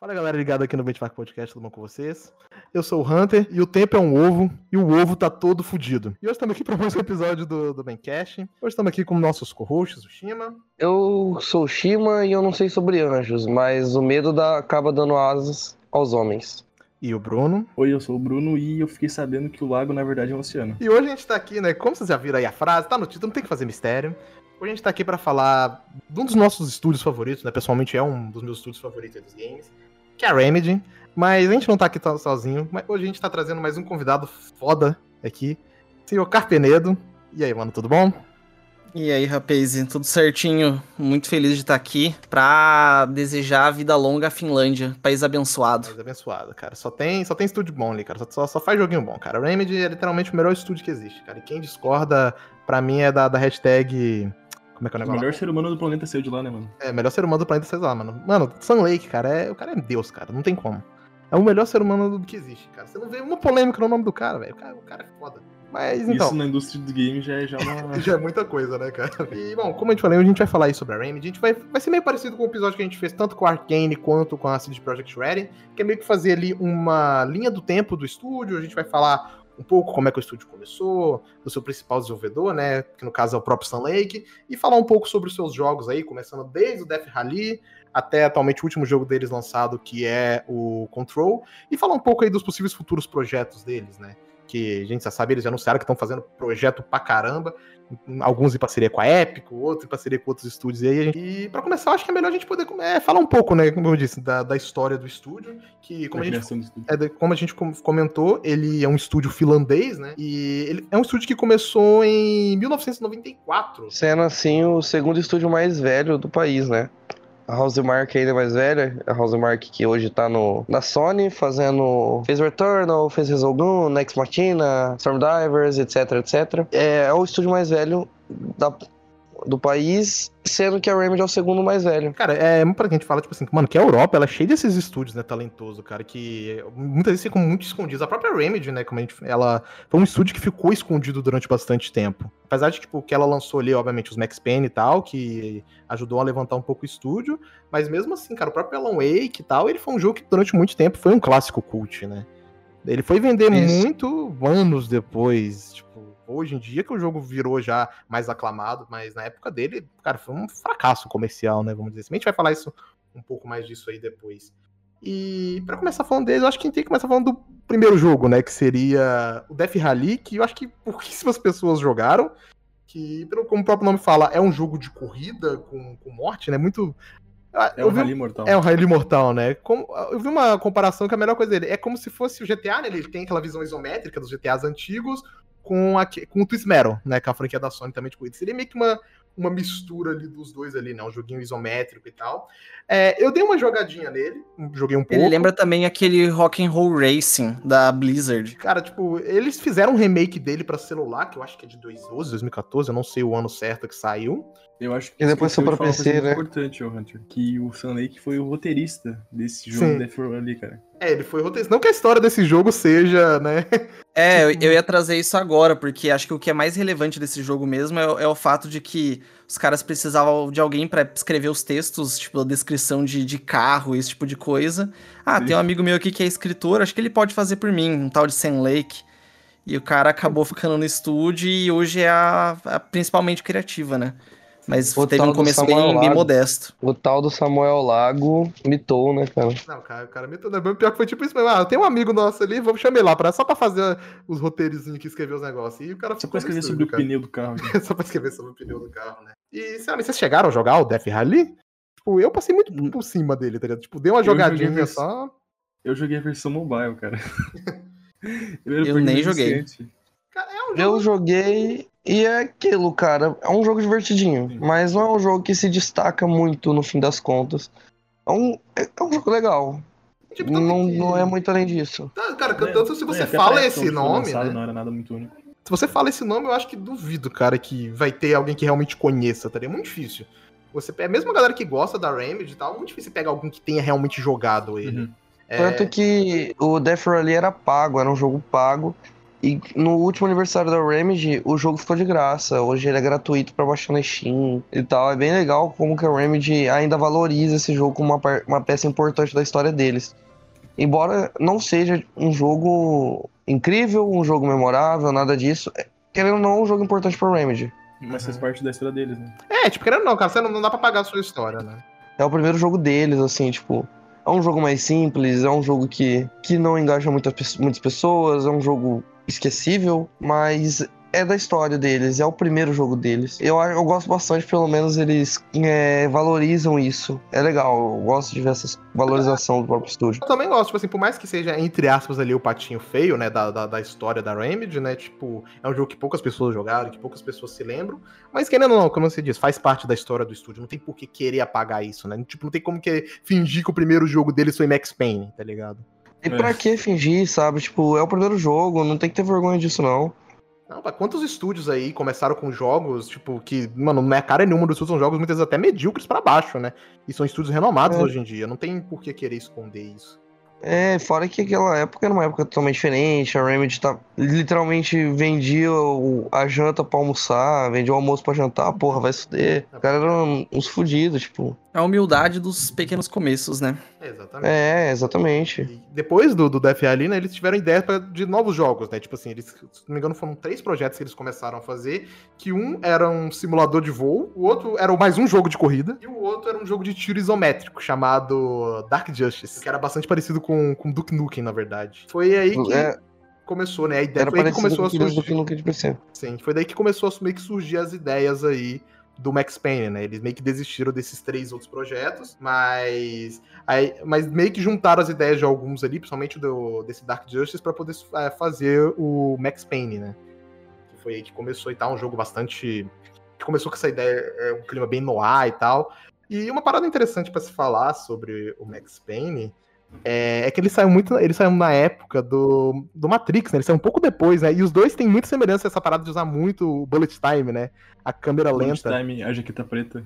Fala galera ligada aqui no Benchmark Podcast, tudo bom com vocês? Eu sou o Hunter e o tempo é um ovo e o ovo tá todo fudido. E hoje estamos aqui para mais um episódio do, do Bencast. Hoje estamos aqui com nossos co-hosts, o Shima. Eu sou o Shima e eu não sei sobre anjos, mas o medo da, acaba dando asas aos homens. E o Bruno. Oi, eu sou o Bruno e eu fiquei sabendo que o lago na verdade é um oceano. E hoje a gente tá aqui, né? Como vocês já viram aí a frase, tá no título, não tem que fazer mistério. Hoje a gente tá aqui para falar de um dos nossos estúdios favoritos, né? Pessoalmente é um dos meus estúdios favoritos dos games que é a Remedy. Mas a gente não tá aqui sozinho. Mas hoje a gente tá trazendo mais um convidado foda aqui. Senhor Carpenedo. E aí, mano, tudo bom? E aí, rapaz, tudo certinho? Muito feliz de estar aqui pra desejar vida longa à Finlândia, país abençoado. País abençoado, cara. Só tem, só tem estúdio bom ali, cara. Só, só faz joguinho bom, cara. A Remedy é literalmente o melhor estúdio que existe, cara. E quem discorda, pra mim, é da, da hashtag como é que é o negócio? O melhor ser humano do planeta saiu de lá, né, mano? É, melhor ser humano do planeta saiu de lá, mano. Mano, Sun Lake, cara, é, o cara é Deus, cara. Não tem como. É o melhor ser humano do que existe, cara. Você não vê uma polêmica no nome do cara, velho. O cara, o cara é foda. Mas então. Isso na indústria do game já é já uma. já é muita coisa, né, cara? E, bom, como a gente falou, a gente vai falar aí sobre a Remedy. A gente vai, vai ser meio parecido com o episódio que a gente fez tanto com a Arkane quanto com a CD Projekt Red, que é meio que fazer ali uma linha do tempo do estúdio. A gente vai falar um pouco como é que o estúdio começou, do seu principal desenvolvedor, né, que no caso é o próprio Sun Lake, e falar um pouco sobre os seus jogos aí, começando desde o Death Rally até atualmente o último jogo deles lançado, que é o Control, e falar um pouco aí dos possíveis futuros projetos deles, né, que a gente já sabe, eles já anunciaram que estão fazendo projeto pra caramba, alguns em parceria com a Epic, outros em parceria com outros estúdios. E, aí gente... e para começar, acho que é melhor a gente poder é, falar um pouco, né, como eu disse, da, da história do estúdio, que como a, gente, é, como a gente comentou, ele é um estúdio finlandês, né, e ele é um estúdio que começou em 1994. Sendo assim o segundo estúdio mais velho do país, né? A Housemark ainda é mais velha, a Housemark que hoje tá no, na Sony, fazendo fez Returnal, fez Resogun, Next Machina, Stormdivers, etc, etc. É, é o estúdio mais velho da, do país, sendo que a Remedy é o segundo mais velho. Cara, é pra gente fala, tipo assim, mano, que a Europa, ela é cheia desses estúdios, né, talentoso, cara, que muitas vezes ficam muito escondidos. A própria Remedy, né, como a gente, ela foi um estúdio que ficou escondido durante bastante tempo. Apesar de, tipo, que ela lançou ali, obviamente, os Max Payne e tal, que ajudou a levantar um pouco o estúdio, mas mesmo assim, cara, o próprio Alan Wake e tal, ele foi um jogo que durante muito tempo foi um clássico cult, né. Ele foi vender Isso. muito anos depois, tipo, hoje em dia que o jogo virou já mais aclamado, mas na época dele, cara, foi um fracasso comercial, né? Vamos dizer assim. A gente vai falar isso um pouco mais disso aí depois. E para começar falando dele, eu acho que a gente tem que começar falando do primeiro jogo, né? Que seria o Death Rally, que eu acho que pouquíssimas pessoas jogaram. Que, pelo como o próprio nome fala, é um jogo de corrida com, com morte, né? Muito. Ah, é um Rally Mortal. É um Rally Mortal, né? Como, eu vi uma comparação que a melhor coisa dele é como se fosse o GTA, né? Ele tem aquela visão isométrica dos GTAs antigos, com, a, com o Twist Metal, né? Com a franquia da Sony também de corrida. Seria meio que uma, uma mistura ali dos dois ali, né? Um joguinho isométrico e tal. É, eu dei uma jogadinha nele, joguei um pouco. Ele lembra também aquele Rock and Roll Racing da Blizzard. Cara, tipo, eles fizeram um remake dele para celular, que eu acho que é de 2012, 2014, eu não sei o ano certo que saiu. Eu acho que e depois foi pra PC, né? importante, Hunter, que o Sun Lake foi o roteirista desse jogo Death ali, cara. É, ele foi roteirista. Não que a história desse jogo seja, né? É, eu, eu, ia trazer isso agora, porque acho que o que é mais relevante desse jogo mesmo é, é o fato de que os caras precisavam de alguém para escrever os textos, tipo, a descrição de, de carro, esse tipo de coisa. Ah, Sim. tem um amigo meu aqui que é escritor, acho que ele pode fazer por mim, um tal de Sam Lake. E o cara acabou ficando no estúdio e hoje é a, a principalmente criativa, né? Mas o teve um começo bem, bem, modesto. O tal do Samuel Lago mitou, né, cara? Não, cara, o cara mitou, né? Pior que foi tipo isso mesmo. Ah, tem um amigo nosso ali, vamos chamar ele lá pra, só pra fazer os roteirozinhos que escrever os negócios. E o cara Só pra escrever sobre cara. o pneu do carro. Né? só pra escrever sobre o pneu do carro, né? E, sabe, vocês chegaram a jogar o Death Rally? Tipo, eu passei muito por cima dele, tá ligado? Tipo, dei uma jogadinha só. Eu joguei a versão mobile, cara. eu, eu nem joguei. Cara, é um jogo... Eu joguei e é aquilo, cara. É um jogo divertidinho, Sim. mas não é um jogo que se destaca muito no fim das contas. É um, é, é um jogo legal. Tipo, não, que... não é muito além disso. Tá, cara, tanto se você é, fala esse nome. Né? Não era nada muito único. Se você fala esse nome, eu acho que duvido, cara, que vai ter alguém que realmente conheça, tá? É muito difícil. Você, é mesmo a galera que gosta da Remedy e tal, é muito difícil pegar alguém que tenha realmente jogado ele. Uhum. É... Tanto que o Death Rally era pago, era um jogo pago. E no último aniversário da Remedy, o jogo ficou de graça. Hoje ele é gratuito pra baixar na Steam e tal. É bem legal como que a Remedy ainda valoriza esse jogo como uma, uma peça importante da história deles. Embora não seja um jogo incrível, um jogo memorável, nada disso, é- querendo ou não, é um jogo importante pra Remedy. Mas faz parte da história deles, né? É, tipo, querendo ou não, cara, você não, não dá pra pagar a sua história, né? É o primeiro jogo deles, assim, tipo. É um jogo mais simples, é um jogo que, que não engaja muitas, muitas pessoas, é um jogo esquecível, mas é da história deles, é o primeiro jogo deles. Eu, eu gosto bastante, pelo menos eles é, valorizam isso. É legal, eu gosto de ver essa valorização do próprio estúdio. Eu também gosto, tipo assim, por mais que seja, entre aspas, ali o patinho feio, né, da, da, da história da Remedy, né, tipo, é um jogo que poucas pessoas jogaram, que poucas pessoas se lembram, mas querendo ou não, como você diz, faz parte da história do estúdio, não tem por que querer apagar isso, né, tipo, não tem como que fingir que o primeiro jogo deles foi Max Payne, tá ligado? E pra que fingir, sabe? Tipo, é o primeiro jogo, não tem que ter vergonha disso, não. Não, quantos estúdios aí começaram com jogos, tipo, que, mano, não é cara nenhuma dos estúdios, são jogos muitas vezes até medíocres pra baixo, né, e são estúdios renomados É. hoje em dia, não tem por que querer esconder isso. É, fora que aquela época era uma época totalmente diferente, a Remedy tá, literalmente vendia o- a janta pra almoçar, vendia o almoço pra jantar, porra, vai se fuder. Os caras eram uns fudidos, tipo. A humildade dos pequenos começos, né? É, exatamente. É, exatamente. E depois do, do DFA ali, né, eles tiveram ideia pra- de novos jogos, né? Tipo assim, eles, se não me engano, foram três projetos que eles começaram a fazer, que um era um simulador de voo, o outro era mais um jogo de corrida, e o outro era um jogo de tiro isométrico, chamado Dark Justice, que era bastante parecido com, com Duke Nukem, na verdade. Foi aí que É, começou, né? A ideia era foi aí que começou com a aqueles do surgir. que. Sim, foi daí que começou a meio que surgir as ideias aí do Max Payne, né? Eles meio que desistiram desses três outros projetos, mas aí, mas meio que juntaram as ideias de alguns ali, principalmente do, desse Dark Justice, pra poder é, fazer o Max Payne, né? Que foi aí que começou e tal, um jogo bastante que começou com essa ideia, é, um clima bem noir e tal. E uma parada interessante pra se falar sobre o Max Payne é, é que ele saiu muito. Ele saiu na época do, do Matrix, né? Ele saiu um pouco depois, né? E os dois têm muita semelhança essa parada de usar muito o bullet time, né? A câmera Bullet lenta. Time, a jaqueta preta.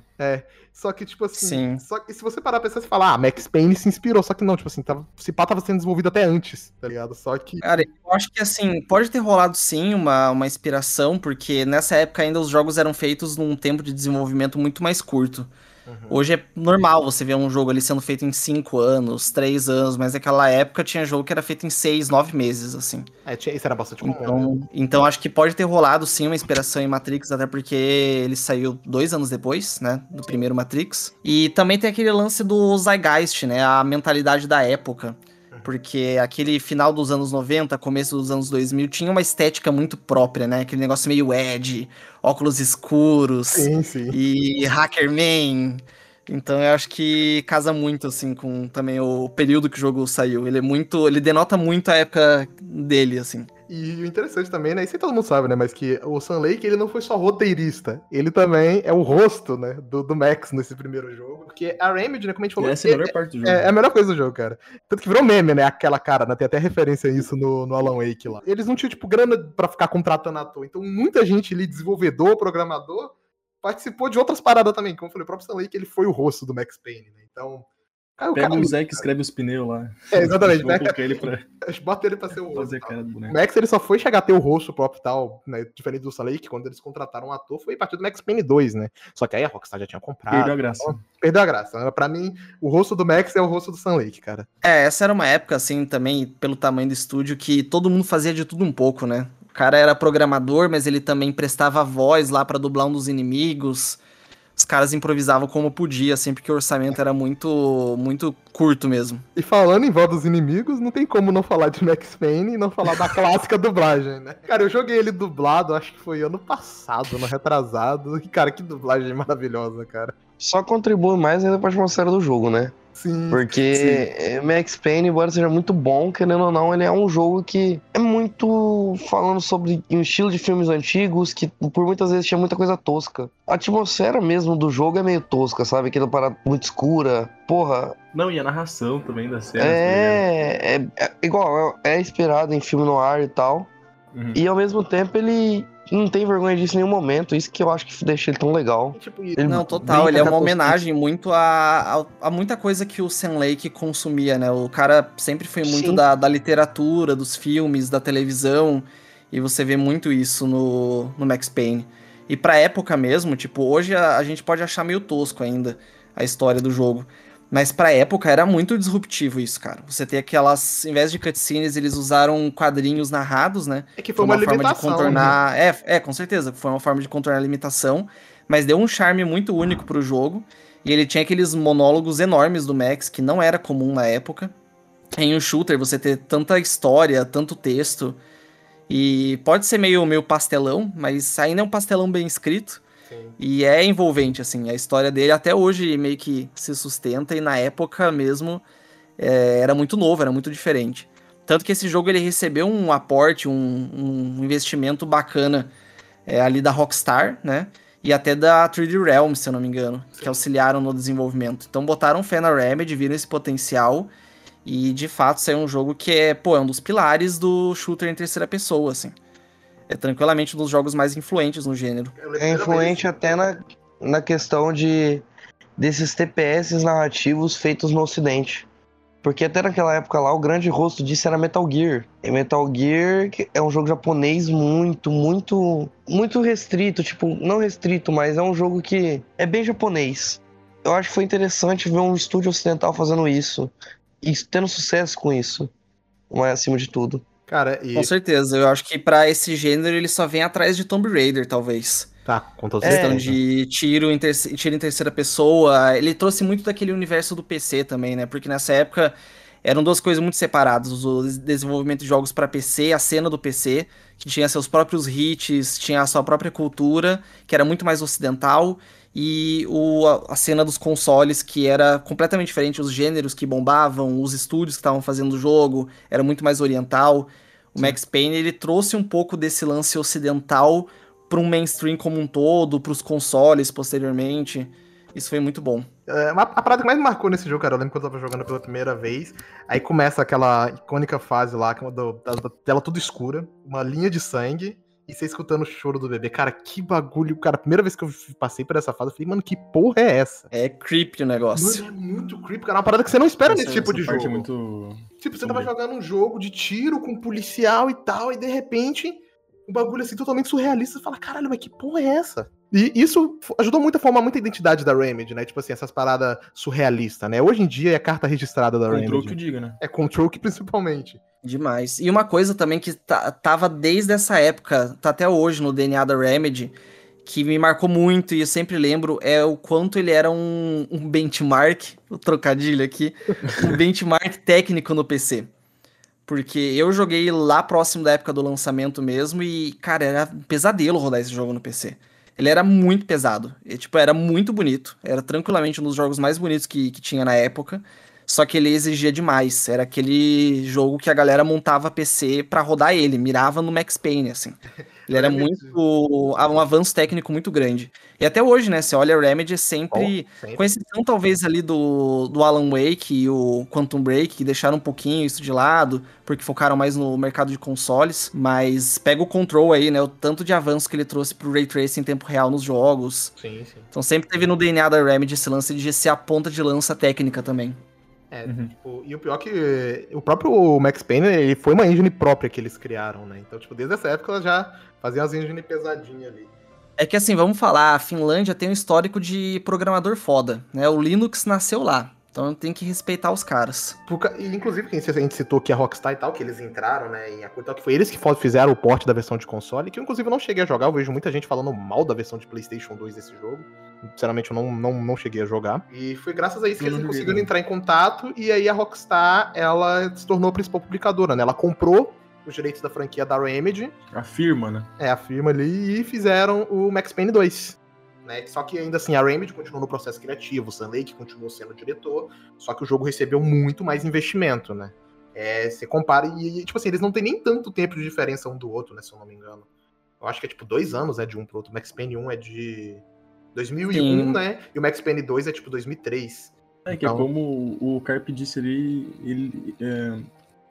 Só que, tipo assim. Sim. Só que se você parar pra pensar, você fala, ah, Max Payne se inspirou. Só que não, tipo assim, tava, se pá tava sendo desenvolvido até antes, tá ligado? Só que. Cara, eu acho que assim, pode ter rolado sim uma, uma inspiração, porque nessa época ainda os jogos eram feitos num tempo de desenvolvimento muito mais curto. Uhum. Hoje é normal você ver um jogo ali sendo feito em 5 anos, 3 anos, mas naquela época tinha jogo que era feito em 6, 9 meses, assim. É, tinha, isso era bastante comum. né? Então, então acho que pode ter rolado sim uma inspiração em Matrix, até porque ele saiu dois anos depois, né, do primeiro Matrix. E também tem aquele lance do Zeitgeist, né, a mentalidade da época. Porque aquele final dos anos 90, começo dos anos 2000, tinha uma estética muito própria, né? Aquele negócio meio edgy, óculos escuros Sim, sim. e Hackerman. Então eu acho que casa muito, assim, com também o período que o jogo saiu. Ele é muito. Ele denota muito a época dele, assim. E o interessante também, né? Isso aí todo mundo sabe, né? Mas que o Sam Lake, ele não foi só roteirista. Ele também é o rosto, né? Do, do Max nesse primeiro jogo. Porque a Remedy, né? Como a gente falou, essa é a melhor parte do jogo. É, é a melhor coisa do jogo, cara. Tanto que virou meme, né? Aquela cara, né? Tem até referência a isso no, no Alan Wake lá. Eles não tinham, tipo, grana pra ficar contratando ator. Então, muita gente ali, desenvolvedor, programador, participou de outras paradas também. Como eu falei, o próprio Stan Lake, ele foi o rosto do Max Payne, né? Então. Cara, o Pega cara, o Zé que escreve os pneus lá. É, exatamente, né? ele pra Bota ele pra ser o rosto. fazer cara do O boneco. Max, ele só foi chegar a ter o rosto próprio e tal, né? Diferente do Stan Lake, quando eles contrataram um ator, foi a partir do Max Payne 2, né? Só que aí a Rockstar já tinha comprado. Perdeu a graça. Perdeu a graça. Pra mim, o rosto do Max é o rosto do Lake, cara. É, essa era uma época, assim, também, pelo tamanho do estúdio, que todo mundo fazia de tudo um pouco, né? O cara era programador, mas ele também prestava voz lá pra dublar um dos inimigos. Os caras improvisavam como podia, assim, porque o orçamento era muito, muito curto mesmo. E falando em voz dos inimigos, não tem como não falar de Max Payne e não falar da clássica dublagem, né? Cara, eu joguei ele dublado, acho que foi ano passado, ano retrasado. E, cara, que dublagem maravilhosa, cara. Só contribui mais ainda pra atmosfera do jogo, né? Sim. Porque é, Max Payne, embora seja muito bom, querendo ou não, ele é um jogo que é muito falando sobre um estilo de filmes antigos que por muitas vezes tinha muita coisa tosca. A atmosfera mesmo do jogo é meio tosca, sabe? Aquela parada muito escura. Porra, Não, e a narração também da série. tá é, é, é igual, é, é inspirado em filme no ar e tal. Uhum. E ao mesmo tempo ele não tem vergonha disso em nenhum momento. Isso que eu acho que deixa ele tão legal. Tipo, Ele Não, total, ele é uma homenagem muito a, a, a muita coisa que o Sam Lake consumia, né? O cara sempre foi muito da, da literatura, dos filmes, da televisão. E você vê muito isso no, no Max Payne. E pra época mesmo, tipo, hoje a, a gente pode achar meio tosco ainda a história do jogo. Mas pra época era muito disruptivo isso, cara. Você tem aquelas. Em vez de cutscenes, eles usaram quadrinhos narrados, né? É que foi, uma, forma de contornar. né? É, é, com certeza. Foi uma forma de contornar a limitação. Mas deu um charme muito único pro jogo. E ele tinha aqueles monólogos enormes do Max, que não era comum na época. Em um shooter, você ter tanta história, tanto texto. E pode ser meio, meio pastelão, mas ainda é um pastelão bem escrito. Sim. E é envolvente, assim. A história dele até hoje meio que se sustenta e na época mesmo é, era muito novo, era muito diferente. Tanto que esse jogo ele recebeu um aporte, um, um investimento bacana é, ali da Rockstar, né? E até da 3D Realms, se eu não me engano, que auxiliaram no desenvolvimento. Então botaram fé na Remedy, viram esse potencial. E de fato saiu um jogo que é, pô, é um dos pilares do shooter em terceira pessoa, assim. É tranquilamente um dos jogos mais influentes no gênero. É primeira influente até na, na questão de desses TPS narrativos feitos no ocidente. Porque até naquela época lá, o grande rosto disso era Metal Gear. E Metal Gear é um jogo japonês muito, muito, muito restrito. Tipo, não restrito, mas é um jogo que é bem japonês. Eu acho que foi interessante ver um estúdio ocidental fazendo isso. E tendo sucesso com isso. É acima de tudo. Cara, e. Com certeza, eu acho que pra esse gênero ele só vem atrás de Tomb Raider, talvez. Tá, com toda É. certeza. Questão de tiro em, tiro em terceira pessoa. Ele trouxe muito daquele universo do PC também, né? Porque nessa época eram duas coisas muito separadas: o des- desenvolvimento de jogos pra PC, a cena do PC, que tinha seus próprios hits, tinha a sua própria cultura, que era muito mais ocidental, e o, a, a cena dos consoles, que era completamente diferente, os gêneros que bombavam, os estúdios que estavam fazendo o jogo, era muito mais oriental. O Max Payne ele trouxe um pouco desse lance ocidental para um mainstream como um todo, para os consoles posteriormente. Isso foi muito bom. É, uma- a parada que mais marcou nesse jogo, cara, eu lembro quando eu tava jogando pela primeira vez. Aí começa aquela icônica fase lá, que é uma do- da, da tela tudo escura, uma linha de sangue, e você escutando o choro do bebê. Cara, que bagulho. Cara, a primeira vez que eu passei por essa fase, eu falei, mano, que porra é essa? É creepy o negócio. Mano, é muito creepy, cara. É uma parada que você não espera Essa- nesse tipo de parte jogo. É muito... Tipo, você tava jogando um jogo de tiro com policial e tal, e de repente, um bagulho assim totalmente surrealista. Você fala, caralho, mas que porra é essa? E isso ajudou muito a formar muita identidade da Remedy, né? Tipo assim, essas paradas surrealistas, né? Hoje em dia é a carta registrada da Control que Remedy. o diga, né? É Control que principalmente. Demais. E uma coisa também que tá- tava desde essa época, tá até hoje no DNA da Remedy, que me marcou muito e eu sempre lembro, é o quanto ele era um, um benchmark, o trocadilho aqui, um benchmark técnico no PC. Porque eu joguei lá próximo da época do lançamento mesmo e, cara, era um pesadelo rodar esse jogo no PC. Ele era muito pesado. E, tipo, era muito bonito. Era tranquilamente um dos jogos mais bonitos que, que tinha na época. Só que ele exigia demais. Era aquele jogo que a galera montava PC pra rodar ele, mirava no Max Payne, assim. Ele era muito. um avanço técnico muito grande. E até hoje, né? Você olha a Remedy é sempre. Bom, sempre. Com exceção, talvez, ali do, do Alan Wake e o Quantum Break, que deixaram um pouquinho isso de lado, porque focaram mais no mercado de consoles. Mas pega o Control aí, né? O tanto de avanço que ele trouxe pro Ray Tracing em tempo real nos jogos. Sim, sim. Então sempre teve no DNA da Remedy esse lance de ser a ponta de lança técnica também. É, Uhum. tipo, e o pior que eh, o próprio Max Payne, ele foi uma engine própria que eles criaram, né? Então, tipo, desde essa época ela já fazia as engine pesadinhas ali. É que assim, vamos falar, a Finlândia tem um histórico de programador foda, né? O Linux nasceu lá. Então tem que respeitar os caras. E, inclusive, quem a gente citou aqui a Rockstar e tal, que eles entraram, né, em acordo que foi eles que fizeram o porte da versão de console, que eu, inclusive, não cheguei a jogar. Eu vejo muita gente falando mal da versão de PlayStation 2 desse jogo. Sinceramente, eu não, não, não cheguei a jogar. E foi graças a isso que eles conseguiram entrar em contato, e aí a Rockstar, ela se tornou a principal publicadora, né? Ela comprou os direitos da franquia da Remedy, Afirma, né? é, a firma ali, e fizeram o Max Payne 2. Né? Só que ainda assim, a Remedy continuou no processo criativo, o Sam Lake continuou sendo o diretor, só que o jogo recebeu muito mais investimento, né? É, você compara e, tipo assim, eles não têm nem tanto tempo de diferença um do outro, né, se eu não me engano. Eu acho que é tipo dois anos, né, de um pro outro. O Max Payne 1 é de 2001, Sim. né? E o Max Payne 2 é tipo 2003. É que Então- é como o Carp disse ali, ele é,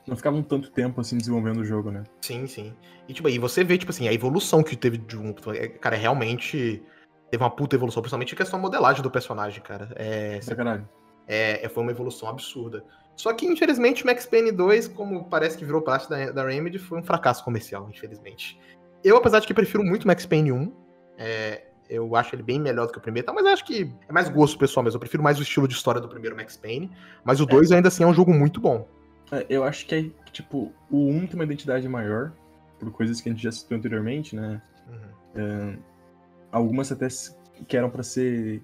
não ficava um tanto tempo assim desenvolvendo o jogo, né? Sim, sim. E tipo, aí você vê, tipo assim, a evolução que teve de um. é, Cara, realmente teve uma puta evolução, principalmente em questão modelagem do personagem, cara. É, Pra caralho. É, foi uma evolução absurda. Só que, infelizmente, o Max Payne 2, como parece que virou parte da, da Remedy, foi um fracasso comercial, infelizmente. Eu, apesar de que prefiro muito Max Payne 1, é, eu acho ele bem melhor do que o primeiro, tá? mas acho que é mais gosto pessoal mesmo. Eu prefiro mais o estilo de história do primeiro Max Payne. Mas o 2 é. ainda assim é um jogo muito bom. É, eu acho que, é, tipo, o 1 tem uma identidade maior, por coisas que a gente já citou anteriormente, né? Uhum. É, algumas até que eram para ser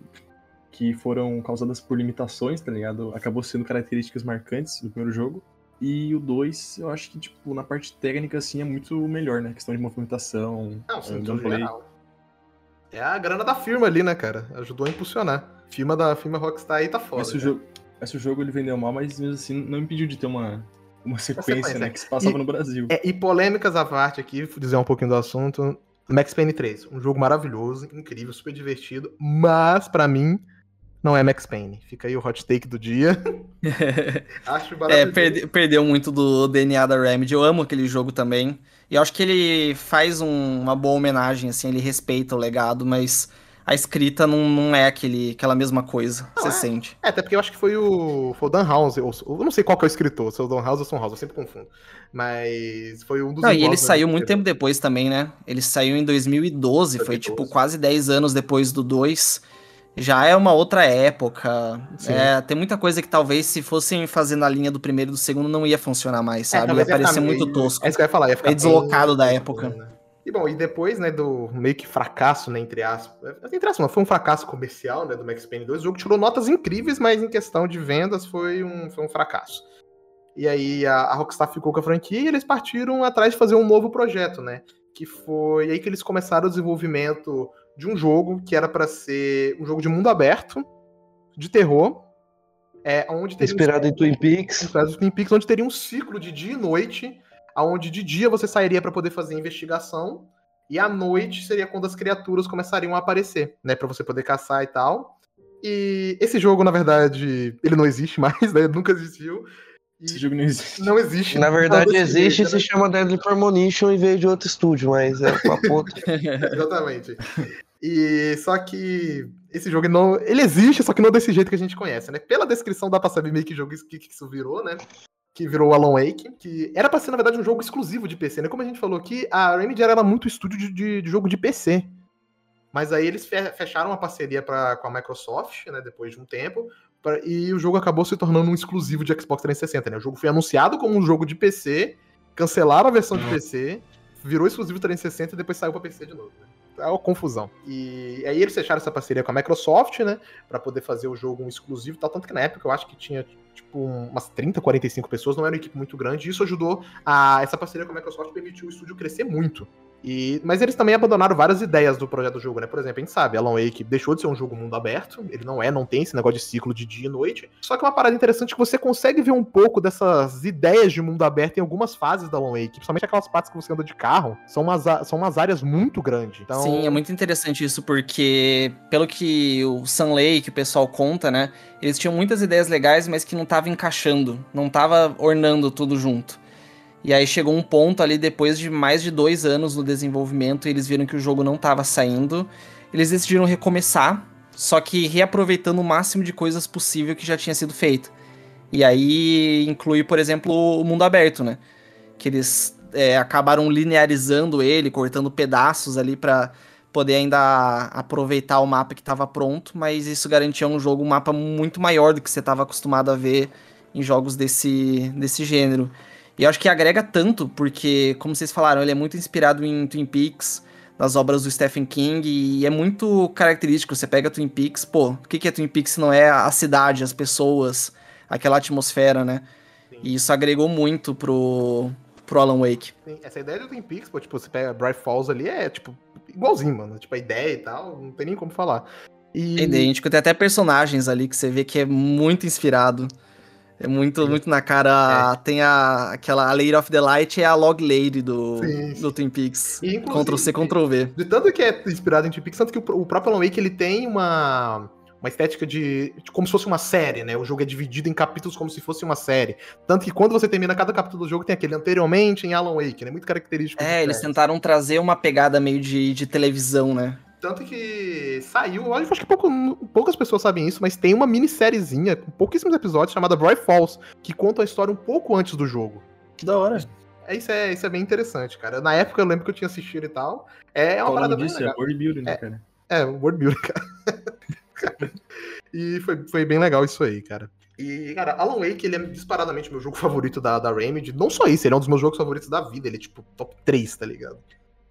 que foram causadas por limitações, tá ligado? Acabou sendo características marcantes do primeiro jogo. E o 2, eu acho que, tipo, na parte técnica, assim, é muito melhor, né? Questão de movimentação, Não, sim, gameplay. É a grana da firma ali, né, cara? Ajudou a impulsionar. A firma da firma Rockstar aí tá foda. Esse, jogo, esse jogo ele vendeu mal, mas mesmo assim não impediu de ter uma, uma sequência, sequência né? Que se passava e, no Brasil. É, e polêmicas à parte aqui, vou dizer um pouquinho do assunto. Max Payne 3, um jogo maravilhoso, incrível, super divertido, mas para mim não é Max Payne. Fica aí o hot take do dia. acho é, maravilhoso. É, perde, perdeu muito do DNA da Remedy. Eu amo aquele jogo também. E eu acho que ele faz um, uma boa homenagem, assim, ele respeita o legado, mas a escrita não, não é aquele, aquela mesma coisa, você é. sente. É, até porque eu acho que foi o, foi o Dan House, eu, eu não sei qual que é o escritor, se é o Dan House ou o Son House, eu sempre confundo. Mas foi um dos... Não, e ele saiu muito tempo depois também, né? Ele saiu em 2012, 2012. foi tipo quase 10 anos depois do 2 já é uma outra época. É, tem muita coisa que talvez se fossem fazer na linha do primeiro e do segundo não ia funcionar mais, é, sabe? É, ia parecer muito tosco. É isso que eu ia falar, ia ficar deslocado da época. Né? E bom, e depois, né, do meio que fracasso, né, entre aspas. Entre aspas, não, foi um fracasso comercial, né, do Max Payne 2. O jogo tirou notas incríveis, mas em questão de vendas foi um, foi um fracasso. E aí a, a Rockstar ficou com a franquia e eles partiram atrás de fazer um novo projeto, né? Que foi aí que eles começaram o desenvolvimento de um jogo que era para ser um jogo de mundo aberto, de terror, é, onde teria inspirado um... em Twin Peaks, inspirado em Twin Peaks, onde teria um ciclo de dia e noite, aonde de dia você sairia para poder fazer investigação e à noite seria quando as criaturas começariam a aparecer, né, para você poder caçar e tal. E esse jogo, na verdade, ele não existe mais, né? Nunca existiu. Esse jogo não existe. Não existe. Na verdade, existe e se né? chama Deadly Premonition em vez de outro estúdio, mas é uma puta. Exatamente. E só que esse jogo não. Ele existe, só que não desse jeito que a gente conhece, né? Pela descrição dá pra saber meio que jogo que, que isso virou, né? Que virou Alan Wake, que era pra ser, na verdade, um jogo exclusivo de PC, né? Como a gente falou aqui, a Remedy era muito estúdio de, de, de jogo de PC. Mas aí eles fecharam uma parceria pra, com a Microsoft, né? Depois de um tempo, pra, e o jogo acabou se tornando um exclusivo de Xbox 360, né? O jogo foi anunciado como um jogo de PC, cancelaram a versão de PC, virou exclusivo 360 e depois saiu pra PC de novo, né? É uma confusão. E aí eles fecharam essa parceria com a Microsoft, né? Pra poder fazer o jogo um exclusivo e tal. Tanto que na época eu acho que tinha, tipo, umas 30, 45 pessoas, não era uma equipe muito grande. E isso ajudou a. Essa parceria com a Microsoft permitiu o estúdio crescer muito. E, mas eles também abandonaram várias ideias do projeto do jogo, né? Por exemplo, a gente sabe, Alan Wake deixou de ser um jogo mundo aberto, ele não é, não tem esse negócio de ciclo de dia e noite. Só que uma parada interessante é que você consegue ver um pouco dessas ideias de mundo aberto em algumas fases da Alan Wake, principalmente aquelas partes que você anda de carro, são umas, são umas áreas muito grandes. Então... Sim, é muito interessante isso, porque pelo que o Sun Lake, o pessoal conta, né? Eles tinham muitas ideias legais, mas que não tava encaixando, não tava ornando tudo junto. E aí chegou um ponto ali, depois de mais de dois anos no desenvolvimento, eles viram que o jogo não estava saindo. Eles decidiram recomeçar, só que reaproveitando o máximo de coisas possível que já tinha sido feito. E aí inclui, por exemplo, o mundo aberto, né? Que eles é, acabaram linearizando ele, cortando pedaços ali para poder ainda aproveitar o mapa que estava pronto, mas isso garantia um jogo, um mapa muito maior do que você estava acostumado a ver em jogos desse, desse gênero. E eu acho que agrega tanto, porque, como vocês falaram, ele é muito inspirado em Twin Peaks, das obras do Stephen King, e é muito característico. Você pega Twin Peaks, pô, o que é Twin Peaks se não é a cidade, as pessoas, aquela atmosfera, né? Sim. E isso agregou muito pro, pro Alan Wake. Sim, essa ideia do Twin Peaks, pô, tipo, você pega Bright Falls ali, é, tipo, igualzinho, mano. Tipo, a ideia e tal, não tem nem como falar. E... É idêntico, tem até personagens ali que você vê que é muito inspirado. É muito, muito na cara. É. Tem a, aquela a Lady of the Light é a Log Lady do, sim, sim. do Twin Peaks. Ctrl C, Ctrl V. De tanto que é inspirado em Twin Peaks, tanto que o, o próprio Alan Wake ele tem uma uma estética de, de, como se fosse uma série, né? O jogo é dividido em capítulos como se fosse uma série. Tanto que quando você termina cada capítulo do jogo, tem aquele anteriormente em Alan Wake, né? Muito característico. É, eles tentaram trazer uma pegada meio de, de televisão, né? Tanto que saiu, acho que pouco, poucas pessoas sabem isso, mas tem uma minissériezinha com pouquíssimos episódios chamada Broy Falls, que conta a história um pouco antes do jogo. Que da hora. É, isso, é, isso é bem interessante, cara. Na época eu lembro que eu tinha assistido e tal. É uma Qual parada nome bem disso? legal. É world building, né, É. cara? É, world building, cara. e foi, foi bem legal isso aí, cara. E, cara, Alan Wake, ele é disparadamente meu jogo favorito da, da Remedy. Não só isso, ele é um dos meus jogos favoritos da vida. Ele é, tipo, top 3, tá ligado?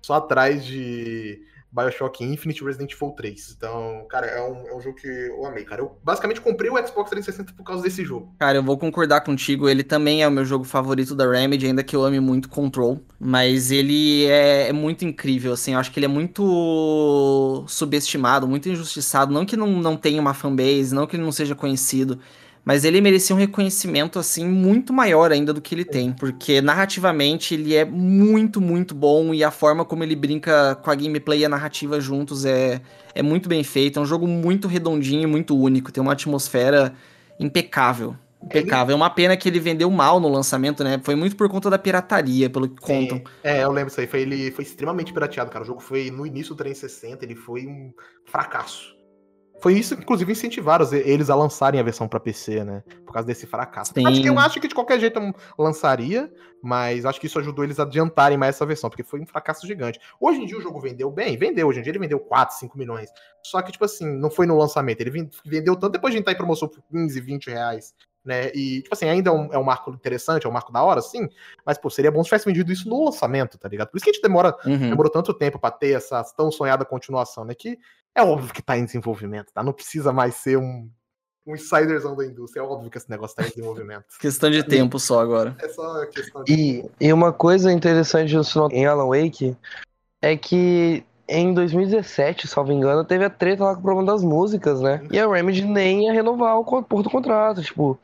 Só atrás de Bioshock Infinite Resident Evil 3. Então, cara, é um, é um jogo que eu amei, cara. Eu basicamente comprei o Xbox 360 por causa desse jogo. Cara, eu vou concordar contigo, ele também é o meu jogo favorito da Remedy, ainda que eu ame muito Control, mas ele é, é muito incrível, assim, eu acho que ele é muito subestimado, muito injustiçado, não que não, não tenha uma fanbase, não que ele não seja conhecido, mas ele merecia um reconhecimento, assim, muito maior ainda do que ele tem, porque narrativamente ele é muito, muito bom e a forma como ele brinca com a gameplay e a narrativa juntos é, é muito bem feito, é um jogo muito redondinho e muito único, tem uma atmosfera impecável. Impecável. É uma pena que ele vendeu mal no lançamento, né? Foi muito por conta da pirataria, pelo que contam. É, eu lembro isso aí. Foi, ele foi extremamente pirateado, cara. O jogo foi no início do 360, ele foi um fracasso. Foi isso que, inclusive, incentivaram eles a lançarem a versão para PC, né? Por causa desse fracasso. Sim. Acho que eu acho que de qualquer jeito lançaria, mas acho que isso ajudou eles a adiantarem mais essa versão, porque foi um fracasso gigante. Hoje em dia o jogo vendeu bem, vendeu. Hoje em dia ele vendeu 4, 5 milhões. Só que, tipo assim, não foi no lançamento. Ele vendeu tanto depois de entrar em promoção por 15, 20 reais né? E, tipo assim, ainda é um, é um, marco interessante, é um marco da hora, sim, mas, pô, seria bom se tivesse vendido isso no lançamento, tá ligado? Por isso que a gente demora, uhum. demorou tanto tempo para ter essa tão sonhada continuação, né? Que é óbvio que tá em desenvolvimento, tá? Não precisa mais ser um, um insiderzão da indústria, é óbvio que esse negócio tá em desenvolvimento. questão de tempo só agora. É só questão de e, e uma coisa interessante em Alan Wake é que em 2017, salvo engano, teve a treta lá com o problema das músicas, né? E a Remedy nem ia renovar o porto do contrato, tipo,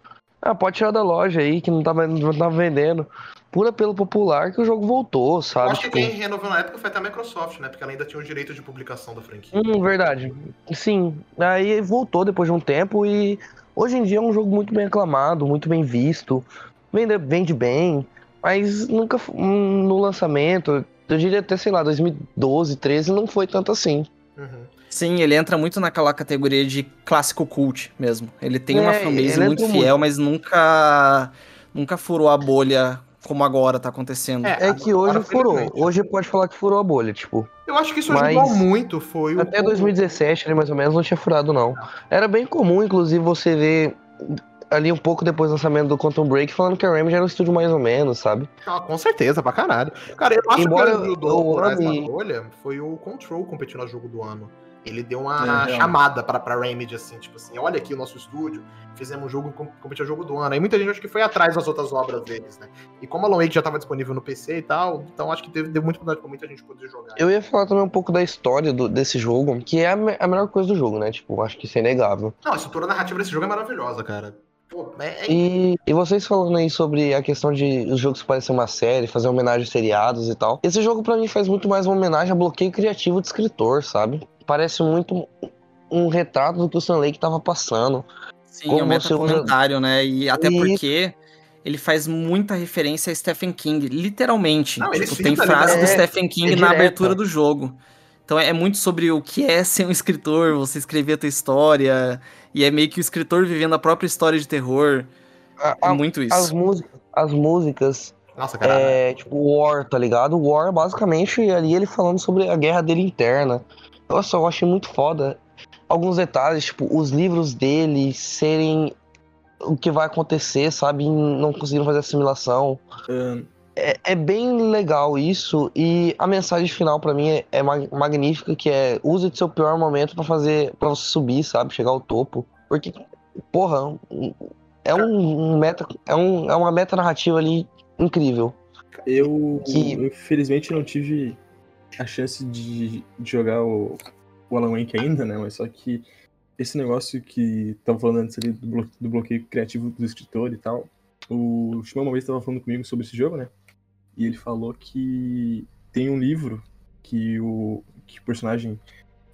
ah, pode tirar da loja aí, que não tava, não tava vendendo. Pura pelo popular que o jogo voltou, sabe? Eu acho que tipo... quem renovou na época foi até a Microsoft, né? Porque ela ainda tinha o direito de publicação da franquia. Hum, verdade. Sim. Aí voltou depois de um tempo e hoje em dia é um jogo muito bem aclamado, muito bem visto. Vende, vende bem, mas nunca no lançamento, eu diria até, sei lá, 2012, 13, não foi tanto assim. Uhum. Sim, ele entra muito naquela categoria de clássico cult mesmo. Ele tem É, uma fanbase ele muito fiel, mas nunca nunca furou a bolha como agora tá acontecendo. É, É que hoje furou. Hoje pode falar que furou a bolha, tipo. Eu acho que isso Mas- ajudou muito, foi o... Até 2017, ali, mais ou menos, não tinha furado, não. Era bem comum, inclusive, você ver ali um pouco depois do lançamento do Quantum Break falando que a Remedy era um estúdio mais ou menos, sabe? Ah, com certeza, pra caralho. Cara, eu acho Embora que o ajudou eu ame- bolha foi o Control competindo a jogo do ano. Ele deu É, uma realmente. chamada pra, pra Remedy, assim, tipo assim, olha aqui o nosso estúdio, fizemos um jogo, com- competiu a jogo do ano. Aí muita gente acho que foi atrás das outras obras deles, né? E como a Wake já tava disponível no PC e tal, então acho que teve, deu muito oportunidade pra muita gente poder jogar. Eu ia falar também um pouco da história do- desse jogo, que é a, me- a melhor coisa do jogo, né? Tipo, acho que isso é inegável. Não, a estrutura narrativa desse jogo é maravilhosa, cara. Pô, é, é E, e vocês falando aí sobre a questão de os jogos parecer uma série, fazer homenagem a seriados e tal. Esse jogo pra mim faz muito mais uma homenagem a bloqueio criativo de escritor, sabe? Parece muito um retrato do que o Stan Lake tava passando. Sim, como é um usa- metacomentário, né? E até E- porque ele faz muita referência a Stephen King, literalmente. Não, tipo, tem frase ali, do Stephen King é na abertura do jogo. Então é muito sobre o que é ser um escritor, você escrever a tua história, e é meio que o escritor vivendo a própria história de terror. A- É muito as, isso. músicas, as músicas, Nossa, cara. é, tipo, War, tá ligado? War, basicamente, ali ele falando sobre a guerra dele interna. Nossa, eu achei muito foda. Alguns detalhes, tipo, os livros dele serem o que vai acontecer, sabe? Não conseguiram fazer assimilação. Ahn, É, é bem legal isso. E a mensagem final pra mim é, é mag- magnífica, que é use do seu pior momento pra fazer, para você subir, sabe? Chegar ao topo. Porque, porra, é um, um meta, é, um, é uma meta narrativa ali incrível. eu, Que- eu, infelizmente, não tive a chance de, de jogar o, o Alan Wake ainda, né? Mas só que esse negócio que tava falando antes ali do, blo- do bloqueio criativo do escritor e tal, o Shimon uma vez tava falando comigo sobre esse jogo, né? E ele falou que tem um livro que o, que o personagem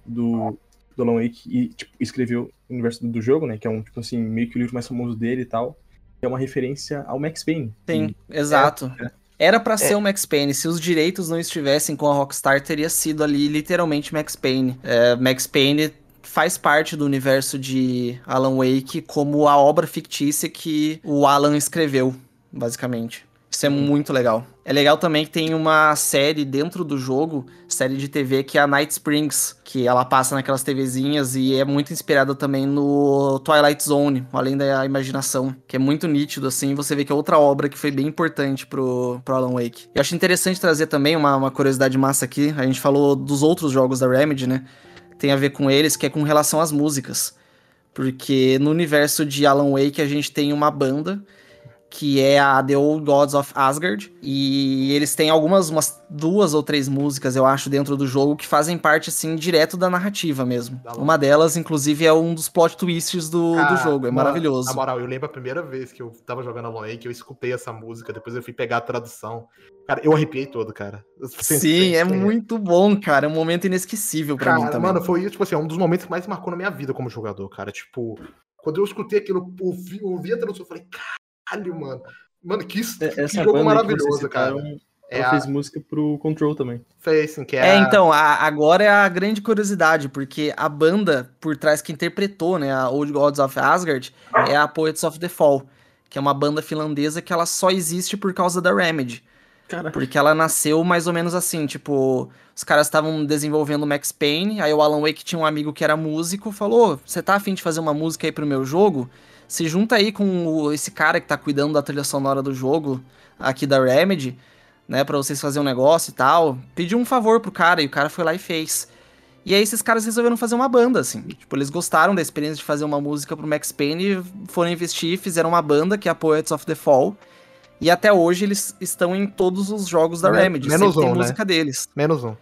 do, do Alan Wake e, tipo, escreveu no universo do jogo, né? Que é um, tipo assim, meio que o livro mais famoso dele e tal. Que é uma referência ao Max Payne. Sim, exato. é. Era para é. ser o Max Payne. Se os direitos não estivessem com a Rockstar, teria sido ali literalmente Max Payne. É, Max Payne faz parte do universo de Alan Wake como a obra fictícia que o Alan escreveu, basicamente. Isso é muito legal. É legal também que tem uma série dentro do jogo, série de TV, que é a Night Springs, que ela passa naquelas TVzinhas e é muito inspirada também no Twilight Zone, além da imaginação, que é muito nítido, assim. Você vê que é outra obra que foi bem importante pro, pro Alan Wake. Eu acho interessante trazer também uma, uma curiosidade massa aqui. A gente falou dos outros jogos da Remedy, né? Tem a ver com eles, que é com relação às músicas. Porque no universo de Alan Wake a gente tem uma banda que é a The Old Gods of Asgard. E eles têm algumas, umas duas ou três músicas, eu acho, dentro do jogo que fazem parte, assim, direto da narrativa mesmo. Uma delas, inclusive, é um dos plot twists do, Cara, do jogo. É mano, maravilhoso. Na moral, eu lembro a primeira vez que eu tava jogando Alan Wake, eu escutei essa música, depois eu fui pegar a tradução. Cara, eu arrepiei todo, cara. Sim, é muito bom, cara. É um momento inesquecível pra cara, mim também. Mano, foi, tipo assim, é um dos momentos que mais marcou na minha vida como jogador, cara. Tipo, quando eu escutei aquilo, ouvi, ouvi a tradução, eu falei, caralho, mano. Mano, que, é, que jogo maravilhoso, cara. É ela a... fez música pro Control também. Fez, sim, que é. É, a... então, a, agora é a grande curiosidade, porque a banda por trás que interpretou, né, a Old Gods of Asgard, é a Poets of the Fall, que é uma banda finlandesa que ela só existe por causa da Remedy. Caraca. Porque ela nasceu mais ou menos assim, tipo, os caras estavam desenvolvendo Max Payne, aí o Alan Wake tinha um amigo que era músico, falou: "Você tá afim de fazer uma música aí pro meu jogo?" Se junta aí com o, esse cara que tá cuidando da trilha sonora do jogo aqui da Remedy, né, para vocês fazerem um negócio e tal. Pediu um favor pro cara e o cara foi lá e fez. E aí esses caras resolveram fazer uma banda, assim. Tipo, eles gostaram da experiência de fazer uma música pro Max Payne, foram investir, fizeram uma banda, que é a Poets of the Fall. E até hoje eles estão em todos os jogos da Remedy. Menos um, tem né? música deles. Menos um.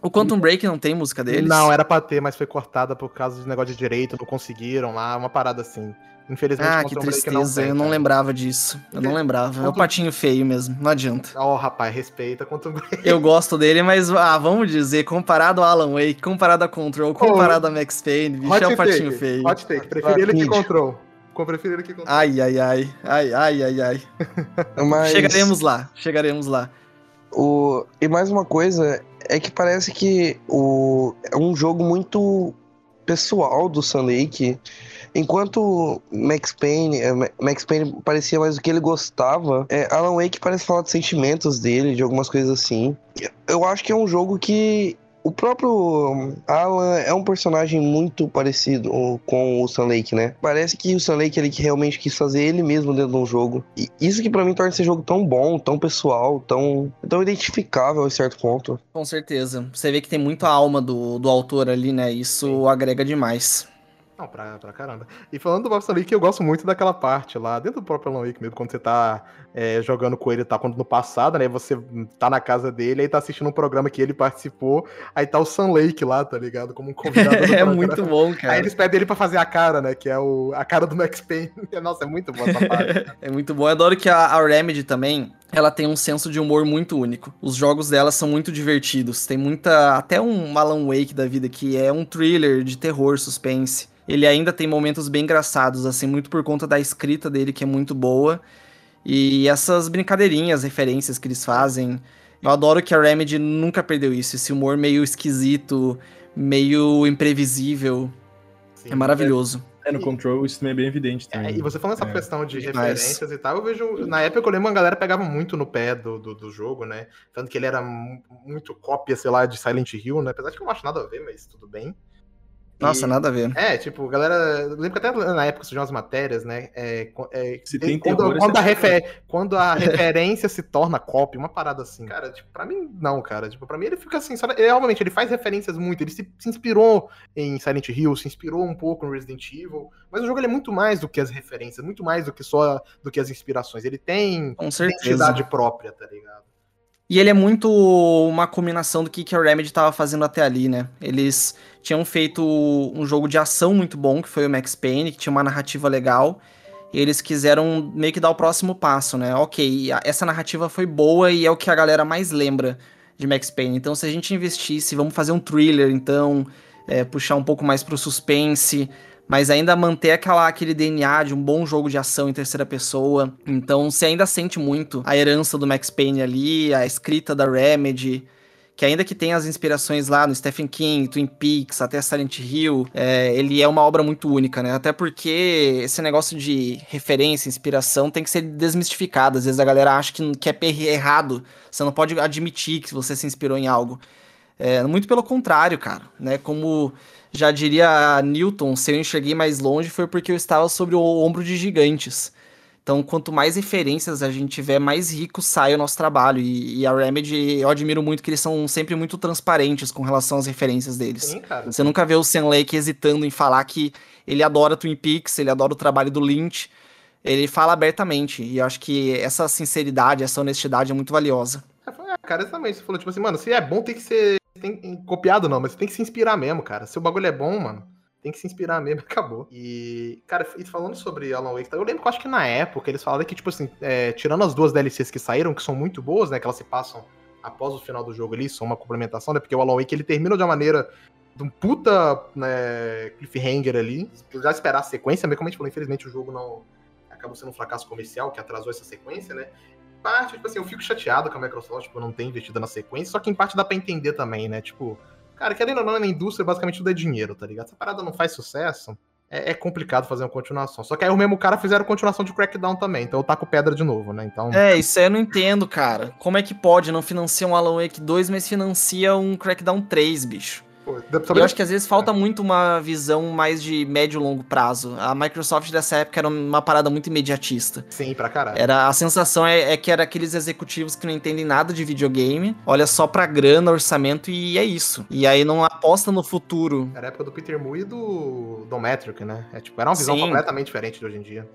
O Quantum Break não tem música deles? Não, era pra ter, mas foi cortada por causa de negócio de direito, não conseguiram lá, uma parada assim. Infelizmente, ah, que tristeza, não eu não lembrava disso. Eu não lembrava. É o patinho feio mesmo, não adianta. Ó, oh, rapaz, respeita Break. Eu gosto dele, mas ah, vamos dizer, comparado a Alan Wake, comparado a Control, comparado oh, a Max Payne, bicho, é o patinho take, feio. Hot take, preferi ele que Control. Prefiro ele que Control. Ai, ai, ai, ai, ai, ai, ai. Mas... Chegaremos lá, chegaremos lá. O... E mais uma coisa, é que parece que o... é um jogo muito pessoal do Sun Lake. Enquanto Max Payne, é, Max Payne parecia mais o que ele gostava, é, Alan Wake parece falar dos sentimentos dele, de algumas coisas assim. Eu acho que é um jogo que o próprio Alan é um personagem muito parecido com o Sun Lake, né? Parece que o Sun Lake ele realmente quis fazer ele mesmo dentro de um jogo. E isso que para mim torna esse jogo tão bom, tão pessoal, tão, tão identificável a certo ponto. Com certeza. Você vê que tem muita alma do, do autor ali, né? Isso agrega demais. Não, pra, pra caramba. E falando do Boston League, eu gosto muito daquela parte lá, dentro do próprio Alan Wake mesmo, quando você tá é, jogando com ele, tá quando no passado, né? Você tá na casa dele, aí tá assistindo um programa que ele participou, aí tá o Sun Lake lá, tá ligado? Como um convidado. é muito bom, cara. Aí eles pedem ele pra fazer a cara, né? Que é o, a cara do Max Payne. Nossa, é muito bom essa parte. é muito bom. Eu adoro que a, a Remedy também, ela tem um senso de humor muito único. Os jogos dela são muito divertidos. Tem muita. Até um Alan Wake da vida, que é um thriller de terror, suspense ele ainda tem momentos bem engraçados, assim, muito por conta da escrita dele, que é muito boa. E essas brincadeirinhas, referências que eles fazem. Eu adoro que a Remedy nunca perdeu isso, esse humor meio esquisito, meio imprevisível. Sim, é maravilhoso. É, no Control isso também é bem evidente é, também. É, e você falando essa é. questão de referências e tal, eu vejo. Na época eu lembro uma galera pegava muito no pé do, do, do, jogo, né? Tanto que ele era muito cópia, sei lá, de Silent Hill, né? Apesar de que eu não acho nada a ver, mas tudo bem. Nossa, e, nada a ver. É, tipo, galera. Lembro que até na época surgiam as matérias, né? É, é, se tem quando, terror, quando, a refer, quando a referência se torna cópia, uma parada assim. Cara, tipo, pra mim, não, cara. Tipo, pra mim ele fica assim. Só, ele, obviamente, ele faz referências muito. Ele se, se, inspirou em Silent Hill, se inspirou um pouco no Resident Evil. Mas o jogo é muito mais do que as referências, muito mais do que só do que as inspirações. Ele tem identidade própria, tá ligado? E ele é muito uma combinação do que, que a Remedy estava fazendo até ali, né? Eles tinham feito um jogo de ação muito bom, que foi o Max Payne, que tinha uma narrativa legal. E eles quiseram meio que dar o próximo passo, né? Ok, essa narrativa foi boa e é o que a galera mais lembra de Max Payne. Então, se a gente investisse, vamos fazer um thriller, então, é, puxar um pouco mais pro suspense, mas ainda manter aquela, aquele DNA de um bom jogo de ação em terceira pessoa. Então você ainda sente muito a herança do Max Payne ali, a escrita da Remedy que ainda que tenha as inspirações lá no Stephen King, Twin Peaks, até Silent Hill, é, ele é uma obra muito única, né? Até porque esse negócio de referência, inspiração, tem que ser desmistificado. Às vezes a galera acha que, que é errado, você não pode admitir que você se inspirou em algo. É, muito pelo contrário, cara, né? Como já diria Newton, se eu enxerguei mais longe foi porque eu estava sobre o ombro de gigantes. Então, quanto mais referências a gente tiver, mais rico sai o nosso trabalho. E, e, a Remedy, eu admiro muito que eles são sempre muito transparentes com relação às referências deles. Sim, cara. Você nunca vê o Sam Lake hesitando em falar que ele adora Twin Peaks, ele adora o trabalho do Lynch. Ele fala abertamente. E eu acho que essa sinceridade, essa honestidade é muito valiosa. É, cara, exatamente. Você falou, tipo assim, mano, se é bom, tem que ser tem, copiado, não, mas tem que se inspirar mesmo, cara. Se o bagulho é bom, mano tem que se inspirar mesmo, acabou. E, cara, e falando sobre Alan Wake, eu lembro que eu acho que na época eles falaram que, tipo assim, é, tirando as duas DLCs que saíram, que são muito boas, né, que elas se passam após o final do jogo ali, são uma complementação, né, porque o Alan Wake ele termina de uma maneira de um puta né, cliffhanger ali, já esperar a sequência, mas como a gente falou, infelizmente o jogo não acabou sendo um fracasso comercial, que atrasou essa sequência, né, parte, tipo assim, eu fico chateado com a Microsoft, tipo, não ter investido na sequência, só que em parte dá pra entender também, né, tipo Cara, querendo ou não, na indústria basicamente tudo é dinheiro, tá ligado? Se a parada não faz sucesso, é, é, complicado fazer uma continuação. Só que aí o mesmo cara fizeram continuação de Crackdown também, então eu taco pedra de novo, né? Então... É, isso aí eu não entendo, cara. Como é que pode não financiar um Alan Wake 2, mas financia um Crackdown 3, bicho? Eu acho que às vezes falta muito uma visão mais de médio e longo prazo. A Microsoft dessa época era uma parada muito imediatista. Sim, pra caralho. Era, a sensação é, é que era aqueles executivos que não entendem nada de videogame, olha só pra grana, orçamento e é isso. E aí não aposta no futuro. Era a época do Peter Moo e do Dometric, né? É, tipo, era uma visão Sim. completamente diferente de hoje em dia.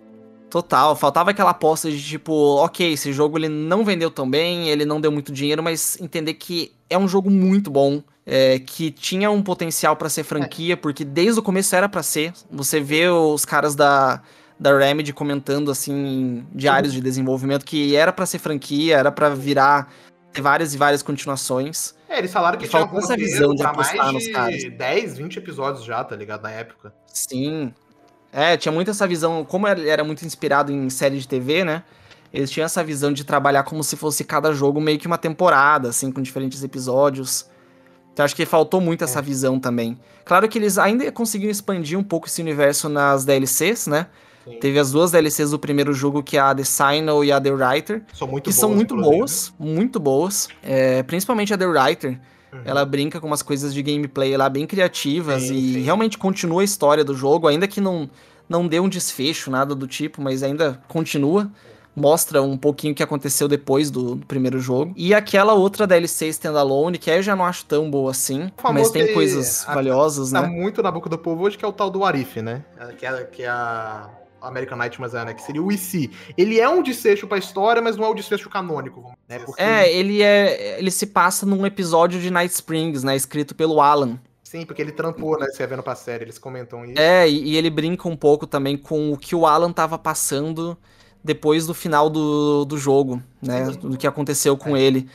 Total, faltava aquela aposta de tipo, ok, esse jogo ele não vendeu tão bem, ele não deu muito dinheiro, mas entender que é um jogo muito bom é, que tinha um potencial para ser franquia, porque desde o começo era para ser. Você vê os caras da, da Remedy comentando assim diários de desenvolvimento que era para ser franquia, era para virar ter várias e várias continuações. É, eles falaram que tinha essa visão de apostar nos caras. 10, 20 episódios já, tá ligado? Na época. Sim. É, tinha muito essa visão, como ele era muito inspirado em série de TV, né? Eles tinham essa visão de trabalhar como se fosse cada jogo meio que uma temporada, assim, com diferentes episódios. Então acho que faltou muito essa é. visão também. Claro que eles ainda conseguiram expandir um pouco esse universo nas DLCs, né? Sim. Teve as duas DLCs do primeiro jogo, que é a The Signal e a The Writer. São muito que boas, são muito inclusive. boas, muito boas. É, principalmente a The Writer. Uhum. Ela brinca com umas coisas de gameplay lá bem criativas sim, e sim. realmente continua a história do jogo, ainda que não, não dê um desfecho, nada do tipo, mas ainda continua mostra um pouquinho o que aconteceu depois do, do, primeiro jogo. E aquela outra DLC standalone, que aí eu já não acho tão boa assim, mas tem coisas a, valiosas, tá né? Tá muito na boca do povo hoje, que é o tal do Arif, né? Que é, que é a American Nightmare, né? Que seria o IC. Ele é um desfecho pra história, mas não é o desfecho canônico, né? Porque... É, ele é. Ele se passa num episódio de Night Springs, né? Escrito pelo Alan. Sim, porque ele trampou, né? Escrevendo pra série, eles comentam isso. É, e, e ele brinca um pouco também com o que o Alan tava passando depois do final do, do jogo, né? Do que aconteceu com é. ele.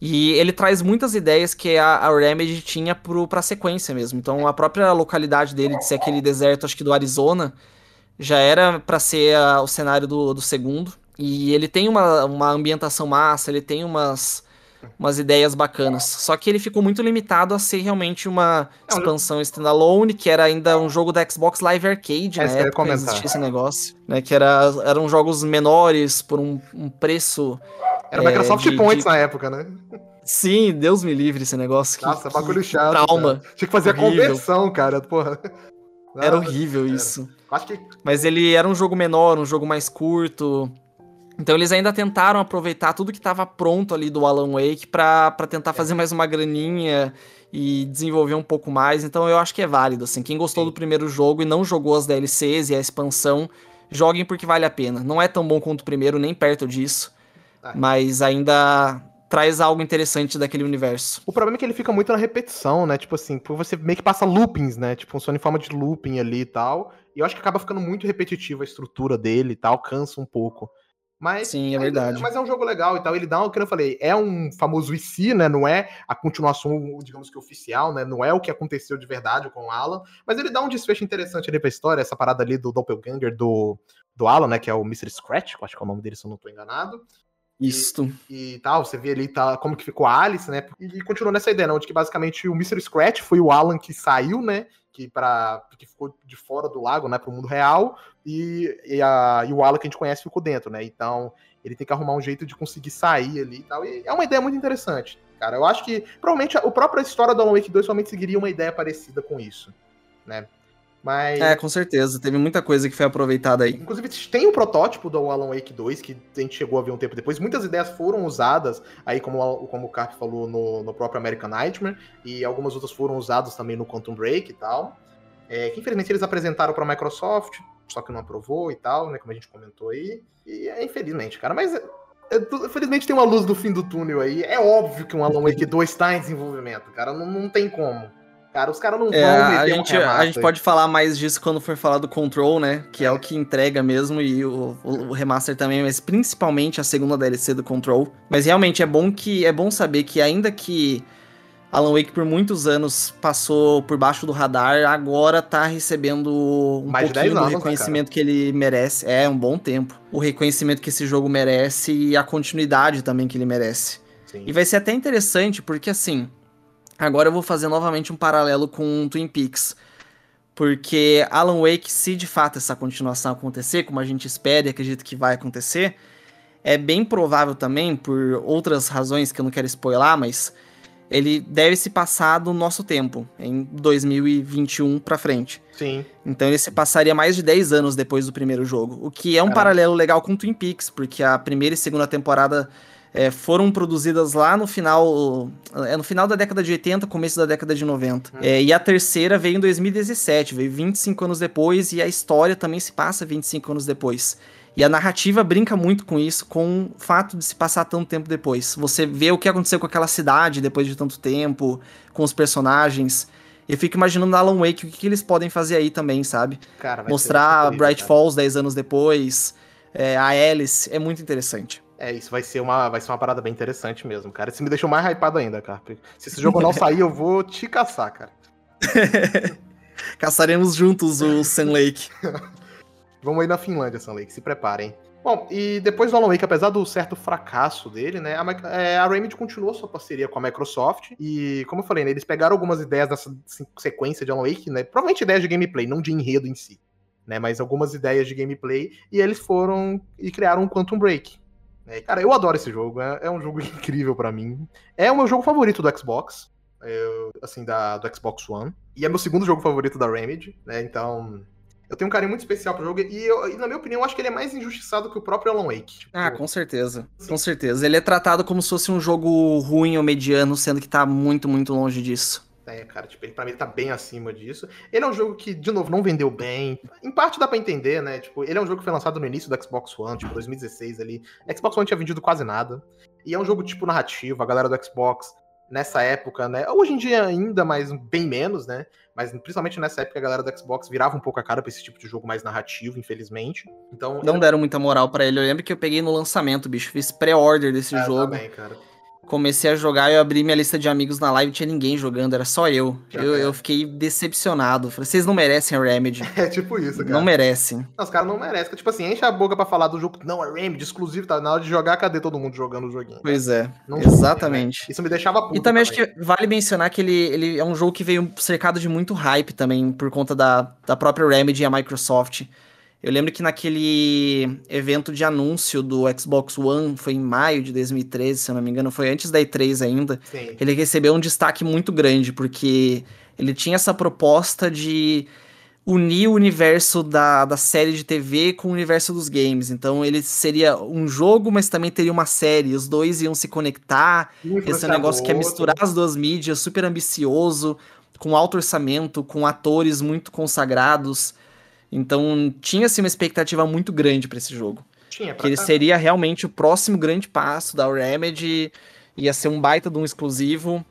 E ele traz muitas ideias que a, a Remedy tinha pro, pra sequência mesmo. Então a própria localidade dele, de ser aquele deserto, acho que do Arizona, já era para ser a, o cenário do, do segundo. E ele tem uma, uma ambientação massa, ele tem umas umas ideias bacanas. Só que ele ficou muito limitado a ser realmente uma expansão standalone, que era ainda um jogo da Xbox Live Arcade, é, na época que existia esse negócio, né? Que era, eram jogos menores por um, um preço... Era é, Microsoft de, Points de... na época, né? Sim, Deus me livre esse negócio. Que, Nossa, bagulho chato. Trauma. Cara. Tinha que fazer horrível. a conversão, cara, porra. era horrível era. isso. Acho que... Mas ele era um jogo menor, um jogo mais curto. Então eles ainda tentaram aproveitar tudo que estava pronto ali do Alan Wake para tentar fazer mais uma graninha e desenvolver um pouco mais. Então eu acho que é válido, assim. Quem gostou Sim. do primeiro jogo e não jogou as DLCs e a expansão, joguem porque vale a pena. Não é tão bom quanto o primeiro, nem perto disso. Ah. Mas ainda traz algo interessante daquele universo. O problema é que ele fica muito na repetição, né? Tipo assim, você meio que passa loopings, né? Tipo, funciona em forma de looping ali e tal. E eu acho que acaba ficando muito repetitivo a estrutura dele e tal, cansa um pouco. Mas, Sim, é verdade. Mas é um jogo legal e tal. Ele dá, como eu falei, é um famoso IC, né? Não é a continuação, digamos que oficial, né? Não é o que aconteceu de verdade com o Alan. Mas ele dá um desfecho interessante ali pra história, essa parada ali do Doppelganger do, do Alan, né? Que é o Mr. Scratch, que acho que é o nome dele, se eu não tô enganado. Isso. E, e, tal, você vê ali tá, como que ficou a Alice, né? E, e continua nessa ideia, né? Onde que basicamente o Mr. Scratch foi o Alan que saiu, né? Que, pra, que ficou de fora do lago, né? Pro mundo real. E, e, a, e o Alan que a gente conhece ficou dentro, né? Então ele tem que arrumar um jeito de conseguir sair ali e tal. E é uma ideia muito interessante, cara. Eu acho que provavelmente a, a própria história do Alan Wake 2 somente seguiria uma ideia parecida com isso, né? Mas... É, com certeza. Teve muita coisa que foi aproveitada aí. Inclusive, tem o protótipo do Alan Wake 2, que a gente chegou a ver um tempo depois. Muitas ideias foram usadas, aí como, como o Carp falou, no, no próprio American Nightmare, e algumas outras foram usadas também no Quantum Break e tal. É, que infelizmente eles apresentaram para a Microsoft, só que não aprovou e tal, né? Como a gente comentou aí. E é infelizmente, cara. Mas é, infelizmente tem uma luz do fim do túnel aí. É óbvio que um Alan Wake 2 está em desenvolvimento, cara. Não, não tem como. Cara, os caras não é, vão a gente, a gente pode falar mais disso quando for falar do Control, né? Que é, é o que entrega mesmo, e o, o, remaster também, mas principalmente a segunda DLC do Control. Mas realmente é bom que é bom saber que ainda que Alan Wake por muitos anos passou por baixo do radar, agora tá recebendo um Mais pouquinho anos, do né, reconhecimento né, que ele merece. É um bom tempo. O reconhecimento que esse jogo merece e a continuidade também que ele merece. Sim. E vai ser até interessante, porque assim, agora eu vou fazer novamente um paralelo com Twin Peaks. Porque Alan Wake, se de fato essa continuação acontecer, como a gente espera e acredita que vai acontecer, é bem provável também, por outras razões que eu não quero spoiler, mas ele deve se passar do nosso tempo, em 2021 para frente. Sim. Então ele se passaria mais de 10 anos depois do primeiro jogo, o que é um paralelo legal com Twin Peaks, porque a primeira e segunda temporada é, foram produzidas lá no final, é no final da década de 80, começo da década de 90. Hum. É, e a terceira veio em 2017, veio 25 anos depois, e a história também se passa 25 anos depois. E a narrativa brinca muito com isso, com o fato de se passar tanto tempo depois. Você vê o que aconteceu com aquela cidade depois de tanto tempo, com os personagens. Eu fico imaginando Alan Wake, o que, que eles podem fazer aí também, sabe? Cara, Mostrar Bright cara. Falls 10 anos depois, é, a Alice, é muito interessante. É, isso vai ser, uma, vai ser uma parada bem interessante mesmo, cara. Isso me deixou mais hypado ainda, cara. Se esse jogo não sair, eu vou te caçar, cara. Caçaremos juntos o Sun Lake. Vamos aí na Finlândia, Sun Lake, se preparem. Bom, e depois do Alan Wake, apesar do certo fracasso dele, né, a, é, a Remedy continuou sua parceria com a Microsoft e, como eu falei, né, eles pegaram algumas ideias dessa sequência de Alan Wake, né, provavelmente ideias de gameplay, não de enredo em si, né, mas algumas ideias de gameplay e eles foram e criaram um Quantum Break. É, cara, eu adoro esse jogo, é, é um jogo incrível para mim. É o meu jogo favorito do Xbox, é, assim, da, do Xbox One, e é meu segundo jogo favorito da Remedy, né, então eu tenho um carinho muito especial pro jogo e, eu, e, na minha opinião, eu acho que ele é mais injustiçado que o próprio Alan Wake. Tipo, ah, com certeza. Sim. Com certeza. Ele é tratado como se fosse um jogo ruim ou mediano, sendo que tá muito, muito longe disso. É, cara, tipo, ele, pra mim ele tá bem acima disso. Ele é um jogo que, de novo, não vendeu bem. Em parte dá pra entender, né? Tipo, ele é um jogo que foi lançado no início do Xbox One, tipo, 2016 ali. Xbox One tinha vendido quase nada. E é um jogo tipo narrativo, a galera do Xbox nessa época, né? Hoje em dia ainda, mas bem menos, né? Mas principalmente nessa época a galera do Xbox virava um pouco a cara pra esse tipo de jogo mais narrativo, infelizmente. Então. Não deram muita moral para ele. Eu lembro que eu peguei no lançamento, bicho. Fiz pré-order desse é, jogo. Também, cara comecei a jogar, eu abri minha lista de amigos na live, não tinha ninguém jogando, era só eu. Eu, eu fiquei decepcionado. Falei, vocês não merecem a Remedy. É tipo isso, cara. Não merecem. Não, os caras não merecem. Tipo assim, enche a boca pra falar do jogo. Não, é Remedy, exclusivo, tá? Na hora de jogar, cadê todo mundo jogando o joguinho? Pois é, não exatamente. Isso me deixava puto E também, também, acho que vale mencionar que ele, ele é um jogo que veio cercado de muito hype também, por conta da, da própria Remedy e a Microsoft. Eu lembro que naquele evento de anúncio do Xbox One, foi em maio de 2013, se eu não me engano, foi antes da E3 ainda. Sim. Ele recebeu um destaque muito grande, porque ele tinha essa proposta de unir o universo da, da série de TV com o universo dos games. Então ele seria um jogo, mas também teria uma série. Os dois iam se conectar. Esse é um negócio que é misturar as duas mídias, super ambicioso, com alto orçamento, com atores muito consagrados. Então tinha-se uma expectativa muito grande para esse jogo. Tinha, pra que ele seria realmente o próximo grande passo da Remedy, ia ser um baita de um exclusivo.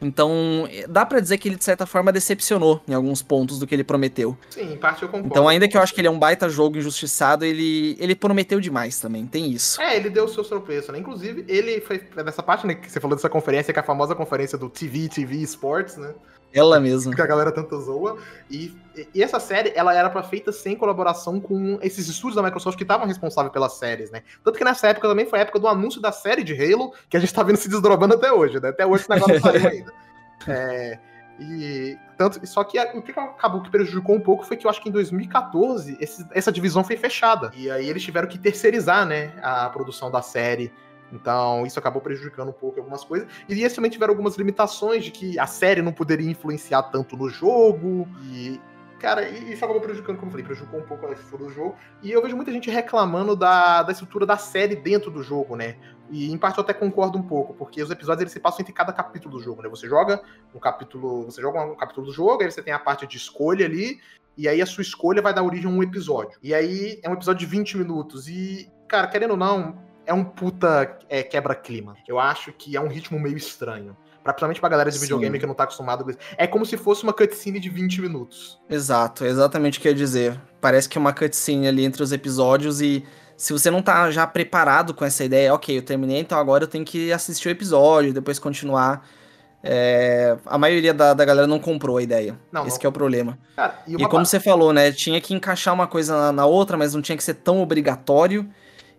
Então, dá para dizer que ele, de certa forma, decepcionou em alguns pontos do que ele prometeu. Sim, em parte eu concordo. Então, ainda que eu acho que ele é um baita jogo injustiçado, ele, ele prometeu demais também, tem isso. É, ele deu o seu tropeço, né? Inclusive, ele foi nessa parte, né, que você falou dessa conferência, que é a famosa conferência do TV, TV Sports, né? Ela mesma. Que a galera tanto zoa. E, e essa série, ela era pra feita sem colaboração com esses estúdios da Microsoft que estavam responsáveis pelas séries, né? Tanto que nessa época também foi a época do anúncio da série de Halo, que a gente tá vendo se desdobrando até hoje, né? Até hoje o negócio não saiu ainda. É, e tanto, só que o que acabou que prejudicou um pouco foi que eu acho que em 2014 esse, essa divisão foi fechada. E aí eles tiveram que terceirizar, né, a produção da série então, isso acabou prejudicando um pouco algumas coisas. E eles também tiveram algumas limitações de que a série não poderia influenciar tanto no jogo. E, cara, isso acabou prejudicando, como eu falei, prejudicou um pouco a estrutura do jogo. E eu vejo muita gente reclamando da, da estrutura da série dentro do jogo, né? E em parte eu até concordo um pouco, porque os episódios eles se passam entre cada capítulo do jogo, né? Você joga um capítulo, você joga um capítulo do jogo, aí você tem a parte de escolha ali, e aí a sua escolha vai dar origem a um episódio. E aí é um episódio de 20 minutos. E, cara, querendo ou não, é um puta é, quebra-clima. Eu acho que é um ritmo meio estranho. Pra, principalmente pra galera de videogame Sim. que não tá acostumado com isso. É como se fosse uma cutscene de 20 minutos. Exato, é exatamente o que eu ia dizer. Parece que é uma cutscene ali entre os episódios e se você não tá já preparado com essa ideia, ok, eu terminei, então agora eu tenho que assistir o episódio, depois continuar. É, a maioria da, da galera não comprou a ideia. Não, Esse não. é o problema. Cara, e, e, como você falou, né? Tinha que encaixar uma coisa na, na, outra, mas não tinha que ser tão obrigatório.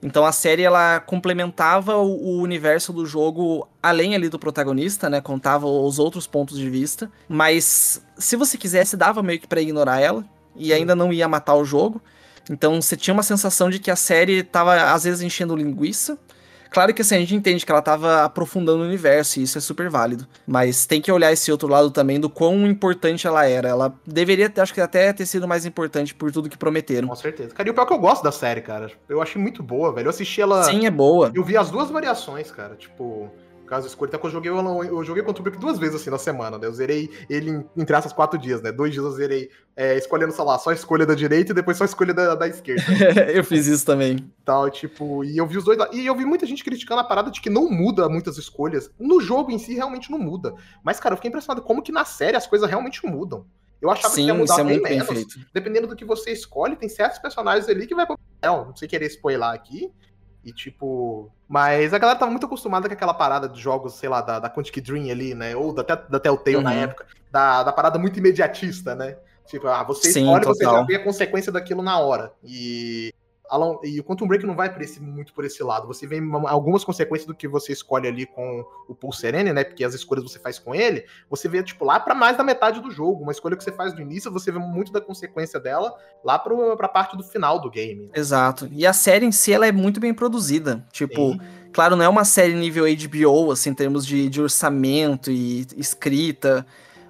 Então a série ela complementava o, o, universo do jogo além ali do protagonista, né? Contava os outros pontos de vista, mas se você quisesse dava meio que para ignorar ela e ainda não ia matar o jogo. Então você tinha uma sensação de que a série tava às vezes enchendo linguiça Claro que assim, a gente entende que ela estava aprofundando o universo, e isso é super válido. Mas tem que olhar esse outro lado também do quão importante ela era. Ela deveria, acho que até ter sido mais importante por tudo que prometeram. Com certeza. Cara, e o pior é que eu gosto da série, cara. Eu achei muito boa, velho. Eu assisti ela. Sim, é boa. Eu vi as duas variações, cara. Tipo caso escolha, até que eu joguei, eu, joguei contra o Brick duas vezes assim na semana, né? Eu zerei ele em, entre essas quatro dias, né? Dois dias eu zerei é, escolhendo, sei lá, só a escolha da direita e depois só a escolha da, da esquerda. eu fiz isso também. Tal, tipo, e eu vi os dois lá. E eu vi muita gente criticando a parada de que não muda muitas escolhas. No jogo em si, realmente não muda. Mas, cara, eu fiquei impressionado como que na série as coisas realmente mudam. Eu achava Sim, que ia mudar é bem menos. Dependendo do que você escolhe, tem certos personagens ali que vai pro. Não sei querer spoiler aqui, e tipo. Mas a galera tava muito acostumada com aquela parada de jogos, sei lá, da, da Quantic Dream ali, né? Ou da, da Telltale uhum. na época. Da, da parada muito imediatista, né? Tipo, ah, você Sim, escolhe, total. você já vê a consequência daquilo na hora. E Alan, e o Quantum Break não vai por esse, muito por esse lado. Você vê algumas consequências do que você escolhe ali com o Paul Serene, né? Porque as escolhas você faz com ele, você vê, tipo, lá para mais da metade do jogo. Uma escolha que você faz no início, você vê muito da consequência dela lá pro, pra parte do final do game. Exato. E a série em si, ela é muito bem produzida. Tipo, Sim. claro, não é uma série nível HBO, assim, em termos de, de orçamento e escrita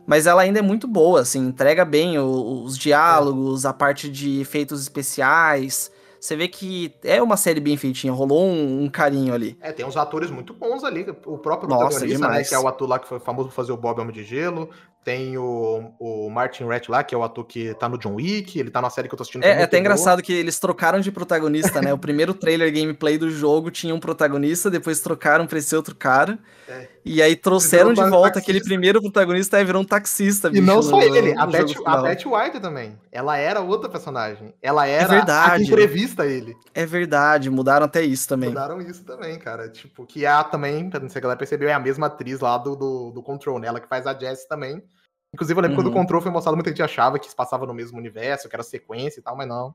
mas ela ainda é muito boa, assim, entrega bem os, os diálogos, a parte de efeitos especiais. Você vê que é uma série bem feitinha, rolou um, um carinho ali. É, tem uns atores muito bons ali. O próprio Nossa, protagonista, né, que é o ator lá que foi famoso por fazer o Bob Homem de Gelo. Tem o, o Martin Rett lá, que é o ator que tá no John Wick, ele tá na série que eu tô assistindo. É, é até engraçado que eles trocaram de protagonista, né? o primeiro trailer gameplay do jogo tinha um protagonista, depois trocaram pra esse outro cara. É. E aí trouxeram de volta taxista. aquele primeiro protagonista e virou um taxista. Bicho, e não só ele, a, Beth, a Beth White também. Ela era outra personagem. Ela era é verdade. a que entrevista ele. É verdade, mudaram até isso também. Mudaram isso também, cara. Tipo, que é a também, não sei se a galera percebeu, é a mesma atriz lá do, do, do Control, né? Ela que faz a Jess também. Inclusive, eu lembro uhum. quando o uhum. Control foi mostrado, muita gente achava que se passava no mesmo universo, que era sequência e tal, mas não.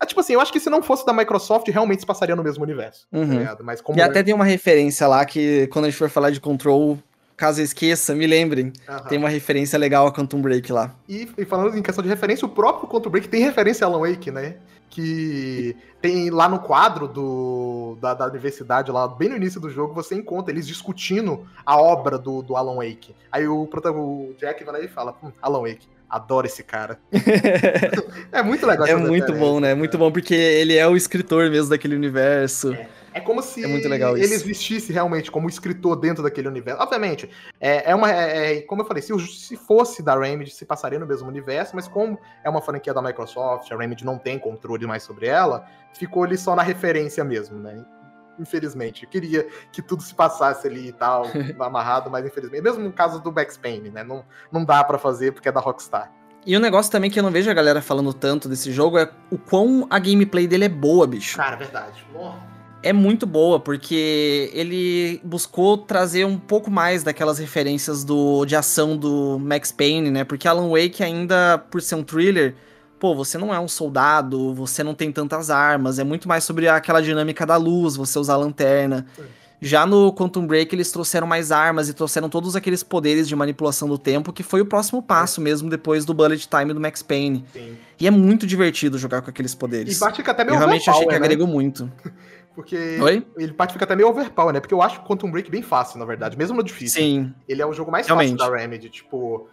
É, tipo assim, eu acho que se não fosse da Microsoft, realmente se passaria no mesmo universo. Tá uhum. Tá mas como... E até tem uma referência lá que, quando a gente for falar de Control, caso eu esqueça, me lembrem. Uhum. Tem uma referência legal a Quantum Break lá. E, e, falando em questão de referência, o próprio Quantum Break tem referência a Alan Wake, né? Que tem lá no quadro do, da, da, universidade, lá bem no início do jogo, você encontra eles discutindo a obra do, do Alan Wake. Aí o, o Jack vai lá e fala, hum, Alan Wake. Adoro esse cara. é muito legal. É muito bom, né? É muito bom porque ele é o escritor mesmo daquele universo. É. É como se é ele existisse realmente como escritor dentro daquele universo. Obviamente, é, é uma. É, é como eu falei, se, se fosse da Remedy, se passaria no mesmo universo, mas como é uma franquia da Microsoft, a Remedy não tem controle mais sobre ela, ficou ali só na referência mesmo, né? infelizmente. Eu queria que tudo se passasse ali e tal, amarrado, mas infelizmente. Mesmo no caso do Max Payne, né? Não, não dá para fazer porque é da Rockstar. E o um negócio também que eu não vejo a galera falando tanto desse jogo é o quão a gameplay dele é boa, bicho. Cara, verdade. É muito boa, porque ele buscou trazer um pouco mais daquelas referências do, de ação do Max Payne, né? Porque Alan Wake ainda, por ser um thriller, pô, você não é um soldado, você não tem tantas armas, é muito mais sobre aquela dinâmica da luz, você usar lanterna. Sim. Já no Quantum Break eles trouxeram mais armas e trouxeram todos aqueles poderes de manipulação do tempo, que foi o próximo passo é. mesmo depois do Bullet Time do Max Payne. Sim. E é muito divertido jogar com aqueles poderes. E fica até meio Eu realmente achei que né? agregou muito. Porque Oi? ele parte fica até meio overpower, né? Porque eu acho o Quantum Break bem fácil, na verdade, mesmo no difícil. Sim. Ele é o jogo mais realmente. fácil da Remedy, tipo,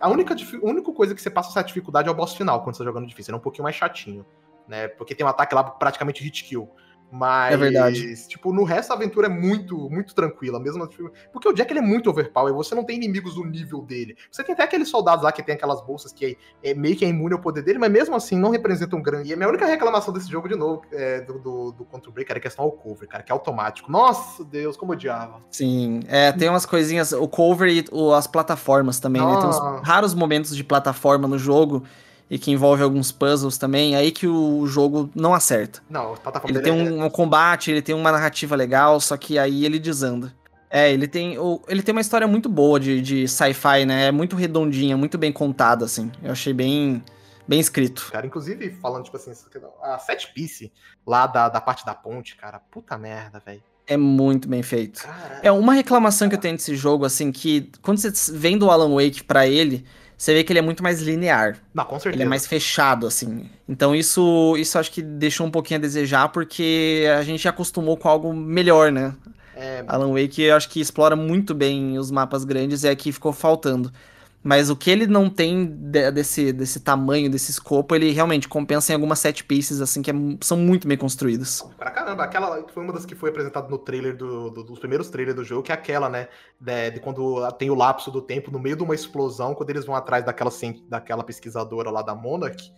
a única, a única coisa que você passa essa dificuldade é o boss final quando você tá jogando difícil. Ele é um pouquinho mais chatinho, né? Porque tem um ataque lá praticamente hit kill. Mas, é verdade. tipo, no resto a aventura é muito, muito tranquila, mesmo. Porque o Jack ele é muito overpower, você não tem inimigos do nível dele. Você tem até aqueles soldados lá que tem aquelas bolsas que é, é meio que é imune ao poder dele, mas mesmo assim não representam um grande. E a minha única reclamação desse jogo, de novo, é, do, do, do Control Break, era a questão ao cover, cara, que é automático. Nossa, Deus, como odiava. Sim, é, tem umas coisinhas, o cover e o, as plataformas também, né? Tem uns raros momentos de plataforma no jogo e que envolve alguns puzzles também, aí que o jogo não acerta. Não, tá Ele tem um, um, combate, ele tem uma narrativa legal, só que aí ele desanda. É, ele tem, o, ele tem uma história muito boa de, de sci-fi, né? É muito redondinha, muito bem contada, assim. Eu achei bem, bem escrito. Cara, inclusive, falando, tipo assim, a set piece lá da, da parte da ponte, cara, puta merda, velho. É muito bem feito. Caraca. É uma reclamação que eu tenho desse jogo, assim, que quando você vem do Alan Wake pra ele, você vê que ele é muito mais linear. Não, com certeza. Ele é mais fechado, assim. Então isso, isso acho que deixou um pouquinho a desejar, porque a gente acostumou com algo melhor, né? É... Alan Wake eu acho que explora muito bem os mapas grandes e aqui ficou faltando. Mas o que ele não tem de, desse, desse tamanho, desse escopo, ele realmente compensa em algumas set pieces, assim, que é, são muito bem construídas. Pra caramba, aquela foi uma das que foi apresentada no trailer do, do, dos primeiros trailers do jogo, que é aquela, né? De, de, quando tem o lapso do tempo no meio de uma explosão, quando eles vão atrás daquela, daquela pesquisadora lá da Monarch,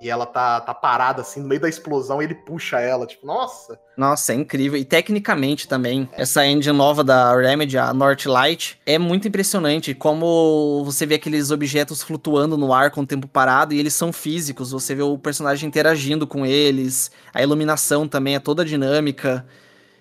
e ela tá, tá parada assim no meio da explosão e ele puxa ela, tipo, nossa. Nossa, é incrível. E tecnicamente também, é. essa engine nova da Remedy, a Northlight, é muito impressionante como você vê aqueles objetos flutuando no ar com o tempo parado e eles são físicos, você vê o personagem interagindo com eles, a iluminação também é toda dinâmica.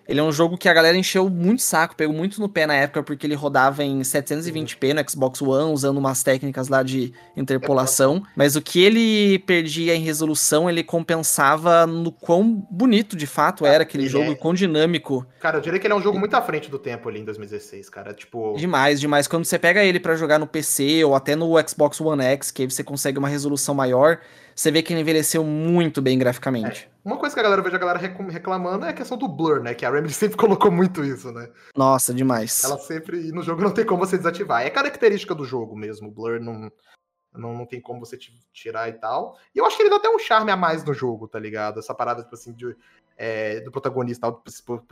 Ele é um jogo que a galera encheu muito saco, pegou muito no pé na época, porque ele rodava em 720p no Xbox One, usando umas técnicas lá de interpolação. Mas o que ele perdia em resolução, ele compensava no quão bonito de fato era aquele ele jogo, é... quão dinâmico. Cara, eu diria que ele é um jogo muito à frente do tempo ali em 2016, cara. Tipo. Demais, demais. Quando você pega ele para jogar no PC ou até no Xbox One X, que aí você consegue uma resolução maior, você vê que ele envelheceu muito bem graficamente. É. Uma coisa que a galera vejo a galera reclamando é a questão do blur, né? Que a Remedy sempre colocou muito isso, né? Nossa, demais. Ela sempre. E no jogo não tem como você desativar. É característica do jogo mesmo. O blur não, não, não tem como você tirar e tal. E eu acho que ele dá até um charme a mais no jogo, tá ligado? Essa parada, tipo assim, de, é, do protagonista,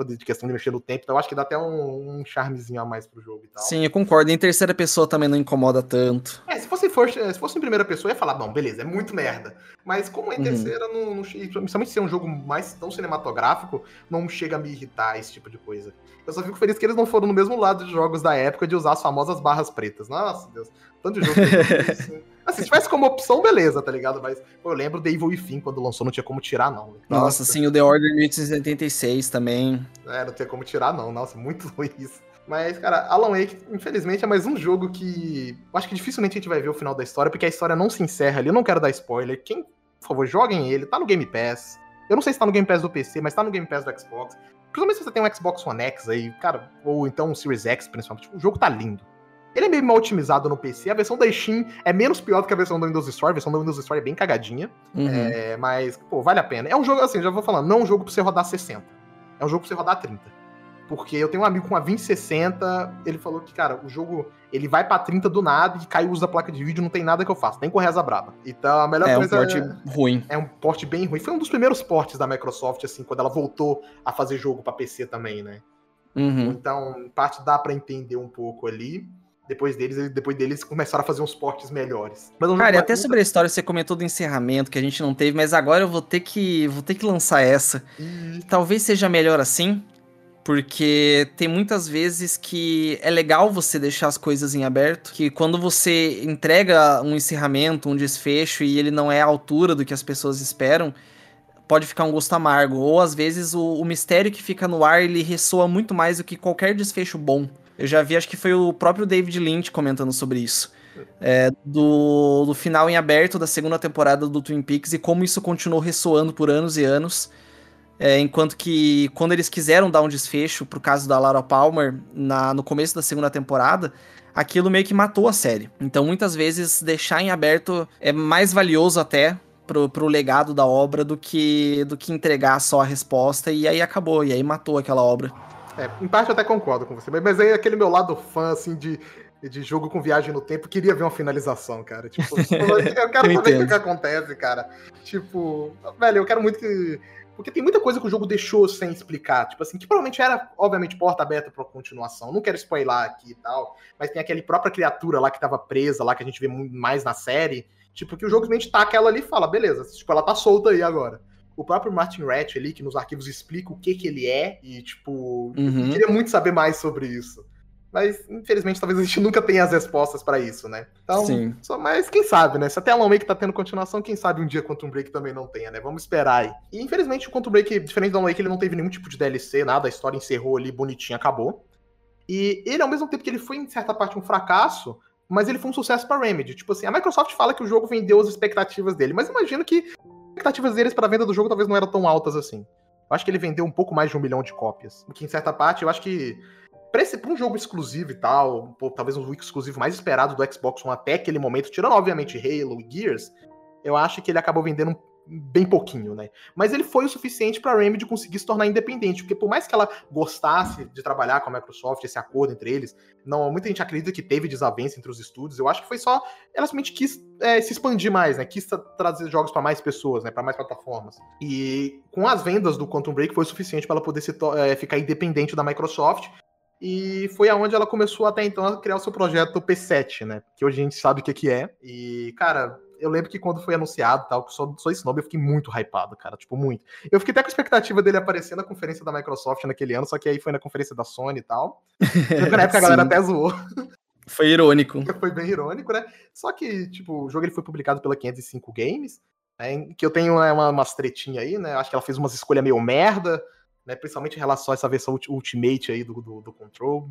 de questão de mexer no tempo. Então eu acho que dá até um, um, charmezinho a mais pro jogo e tal. Sim, eu concordo. Em terceira pessoa também não incomoda tanto. É, se fosse, for, se fosse em primeira pessoa, eu ia falar, não, beleza, é muito merda. Mas como em uhum. terceira, não, não, principalmente ser um jogo mais tão cinematográfico, não chega a me irritar esse tipo de coisa. Eu só fico feliz que eles não foram no mesmo lado de jogos da época de usar as famosas barras pretas. Nossa, Deus. Tanto de jogo que Assim, se tivesse como opção, beleza, tá ligado? Mas pô, eu lembro The Evil Within, quando lançou, não tinha como tirar, não. Nossa, Nossa sim, o The Order 1876 também. É, não tinha como tirar, não. Nossa, muito ruim isso. Mas, cara, Alan Wake, infelizmente, é mais um jogo que. Eu acho que dificilmente a gente vai ver o final da história, porque a história não se encerra ali. Eu não quero dar spoiler. Quem, por favor, joguem ele. Tá no Game Pass. Eu não sei se tá no Game Pass do PC, mas tá no Game Pass do Xbox. Principalmente se você tem um Xbox One X aí, cara, ou então um Series X, principalmente. O jogo tá lindo. Ele é meio mal otimizado no PC. A versão da Steam é menos pior do que a versão do Windows Store. A versão do Windows Store é bem cagadinha. Uhum. É, mas, pô, vale a pena. É um jogo, assim, já vou falando, não é um jogo pra você rodar 60. É um jogo pra você rodar 30. Porque eu tenho um amigo com a 2060, ele falou que, cara, o jogo ele vai pra 30 do nada e cai o uso da placa de vídeo, não tem nada que eu faça, nem com reza braba. Então a melhor é coisa. É um porte é, ruim. É um porte bem ruim. Foi um dos primeiros portes da Microsoft, assim, quando ela voltou a fazer jogo para PC também, né? Uhum. Então, em parte dá para entender um pouco ali depois deles, depois deles começaram a fazer uns portes melhores. Cara, e até sobre a história você comentou do encerramento que a gente não teve, mas agora eu vou ter que vou ter que lançar essa. Talvez seja melhor assim, porque tem muitas vezes que é legal você deixar as coisas em aberto, que quando você entrega um encerramento, um desfecho e ele não é à altura do que as pessoas esperam, pode ficar um gosto amargo. Ou às vezes o, o mistério que fica no ar ele ressoa muito mais do que qualquer desfecho bom. Eu já vi, acho que foi o próprio David Lynch comentando sobre isso. É, do, do final em aberto da segunda temporada do Twin Peaks e como isso continuou ressoando por anos e anos. É, enquanto que quando eles quiseram dar um desfecho pro caso da Laura Palmer na, no começo da segunda temporada, aquilo meio que matou a série. Então muitas vezes deixar em aberto é mais valioso até pro, pro legado da obra do que, do que entregar só a resposta e aí acabou, e aí matou aquela obra. É, em parte eu até concordo com você, mas aí aquele meu lado fã, assim, de, de jogo com viagem no tempo, queria ver uma finalização, cara. Tipo, eu quero eu saber o que acontece, cara. Tipo, velho, eu quero muito que. Porque tem muita coisa que o jogo deixou sem explicar. Tipo assim, que provavelmente era, obviamente, porta aberta pra continuação. Não quero spoiler aqui e tal. Mas tem aquela própria criatura lá que tava presa, lá que a gente vê mais na série. Tipo, que o jogo simplesmente tá aquela ali e fala, beleza, tipo, ela tá solta aí agora o próprio Martin Ratch ali, que nos arquivos explica o que que ele é, e, tipo, uhum. queria muito saber mais sobre isso. Mas, infelizmente, talvez a gente nunca tenha as respostas para isso, né? Então, Sim. Só, mas quem sabe, né? Se até Alan Wake tá tendo continuação, quem sabe um dia Quantum Break também não tenha, né? Vamos esperar aí. E, infelizmente, o Quantum Break, diferente do Alan Wake, ele não teve nenhum tipo de DLC, nada. A história encerrou ali, bonitinho, acabou. E ele, ao mesmo tempo que ele foi, em certa parte, um fracasso, mas ele foi um sucesso para Remedy. Tipo assim, a Microsoft fala que o jogo vendeu as expectativas dele, mas imagino que expectativas deles para a venda do jogo talvez não eram tão altas assim. Eu acho que ele vendeu um pouco mais de um milhão de cópias. O que, em certa parte, eu acho que. Pra, esse, pra um jogo exclusivo e tal, pô, talvez um exclusivo mais esperado do Xbox One até aquele momento, tirando obviamente Halo e Gears, eu acho que ele acabou vendendo bem pouquinho, né? Mas ele foi o suficiente para a Remedy conseguir se tornar independente, porque por mais que ela gostasse de trabalhar com a Microsoft, esse acordo entre eles, não, muita gente acredita que teve desavença entre os estúdios. Eu acho que foi só ela simplesmente quis é, se expandir mais, né? Quis trazer jogos para mais pessoas, né? Para mais plataformas. E com as vendas do Quantum Break foi o suficiente para ela poder se, é, ficar independente da Microsoft. E foi aonde ela começou até então a criar o seu projeto P7, né? Que hoje a gente sabe o que, que é. E, cara, eu lembro que quando foi anunciado tal, que só, só esse nome, eu fiquei muito hypado, cara. Tipo, muito. Eu fiquei até com a expectativa dele aparecer na conferência da Microsoft naquele ano, só que aí foi na conferência da Sony e tal. na época a galera até zoou. Foi irônico. Foi bem irônico, né? Só que, tipo, o jogo ele foi publicado pela 505 Games, né, que eu tenho né, uma, umas tretinhas aí, né? Acho que ela fez umas escolhas meio merda né? Principalmente em relação a essa versão Ultimate aí do, do, do Control.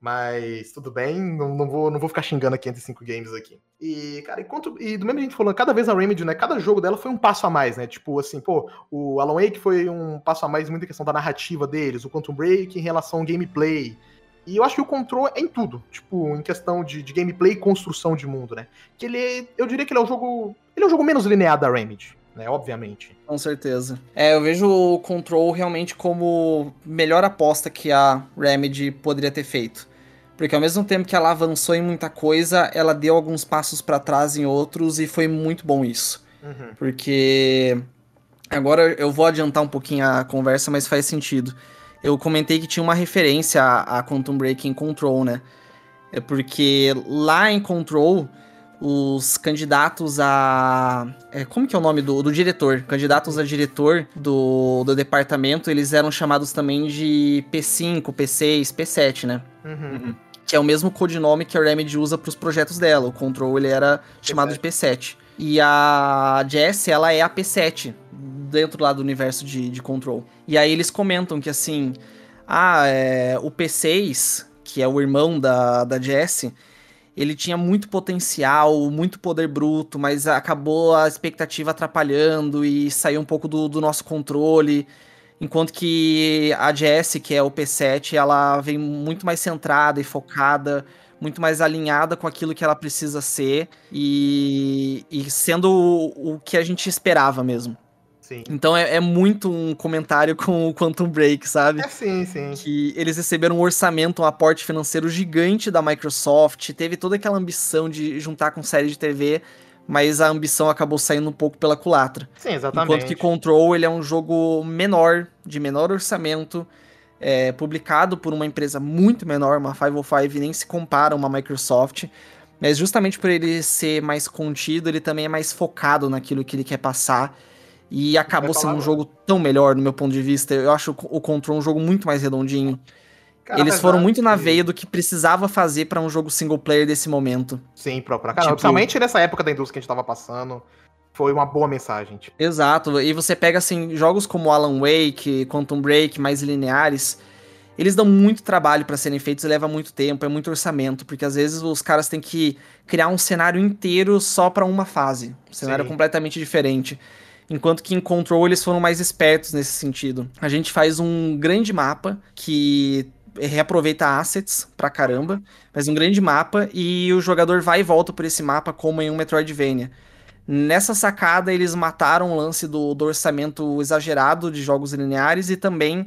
Mas tudo bem, não, não, vou, não vou ficar xingando a 505 Games aqui. E, cara, enquanto. E do mesmo jeito falando, cada vez a Remedy, né? Cada jogo dela foi um passo a mais, né? Tipo assim, pô, o Alan Wake foi um passo a mais muito em questão da narrativa deles, o Quantum Break em relação ao gameplay. E eu acho que o Control é em tudo, tipo, em questão de, de gameplay e construção de mundo, né? Que ele, eu diria que ele é um jogo, ele é um jogo menos linear da Remedy né? Obviamente. Com certeza. É, eu vejo o Control realmente como melhor aposta que a Remedy poderia ter feito. Porque ao mesmo tempo que ela avançou em muita coisa, ela deu alguns passos para trás em outros e foi muito bom isso. Uhum. Porque agora eu vou adiantar um pouquinho a conversa, mas faz sentido. Eu comentei que tinha uma referência a, a Quantum Break em Control, né? É porque lá em Control os candidatos a. É, como que é o nome do, do diretor? Candidatos a diretor do, do departamento, eles eram chamados também de P5, P6, P7, né? Uhum. Que é o mesmo codinome que a Remedy usa para os projetos dela. O Control ele era P7. chamado de P7. E a Jess, ela é a P7, dentro lá do universo de, de Control. E aí eles comentam que assim. Ah, é, o P6, que é o irmão da, da Jessie, ele tinha muito potencial, muito poder bruto, mas acabou a expectativa atrapalhando e saiu um pouco do, do nosso controle. Enquanto que a Jess, que é o P7, ela vem muito mais centrada e focada, muito mais alinhada com aquilo que ela precisa ser e, e sendo o, o que a gente esperava mesmo. Sim. Então é, é, muito um comentário com o Quantum Break, sabe? É sim, sim. Que eles receberam um orçamento, um aporte financeiro gigante da Microsoft, teve toda aquela ambição de juntar com série de TV, mas a ambição acabou saindo um pouco pela culatra. Sim, exatamente. Enquanto que Control ele é um jogo menor, de menor orçamento, é, publicado por uma empresa muito menor, uma 505 nem se compara a uma Microsoft. Mas justamente por ele ser mais contido, ele também é mais focado naquilo que ele quer passar E acabou sendo um jogo tão melhor, no meu ponto de vista. Eu acho o Control um jogo muito mais redondinho. Cara, Eles foram muito na veia do que precisava fazer para um jogo single player desse momento. Sim, pra caramba. Tipo... Principalmente nessa época da indústria que a gente tava passando. Foi uma boa mensagem. Tipo. Exato. E você pega, assim, jogos como Alan Wake, Quantum Break, mais lineares. Eles dão muito trabalho para serem feitos e leva muito tempo, é muito orçamento, porque às vezes os caras têm que criar um cenário inteiro só para uma fase. Um cenário Sim. completamente diferente. Enquanto que em Control eles foram mais espertos nesse sentido. A gente faz um grande mapa que reaproveita assets pra caramba, faz um grande mapa e o jogador vai e volta por esse mapa como em um Metroidvania. Nessa sacada, eles mataram o lance do, do orçamento exagerado de jogos lineares e também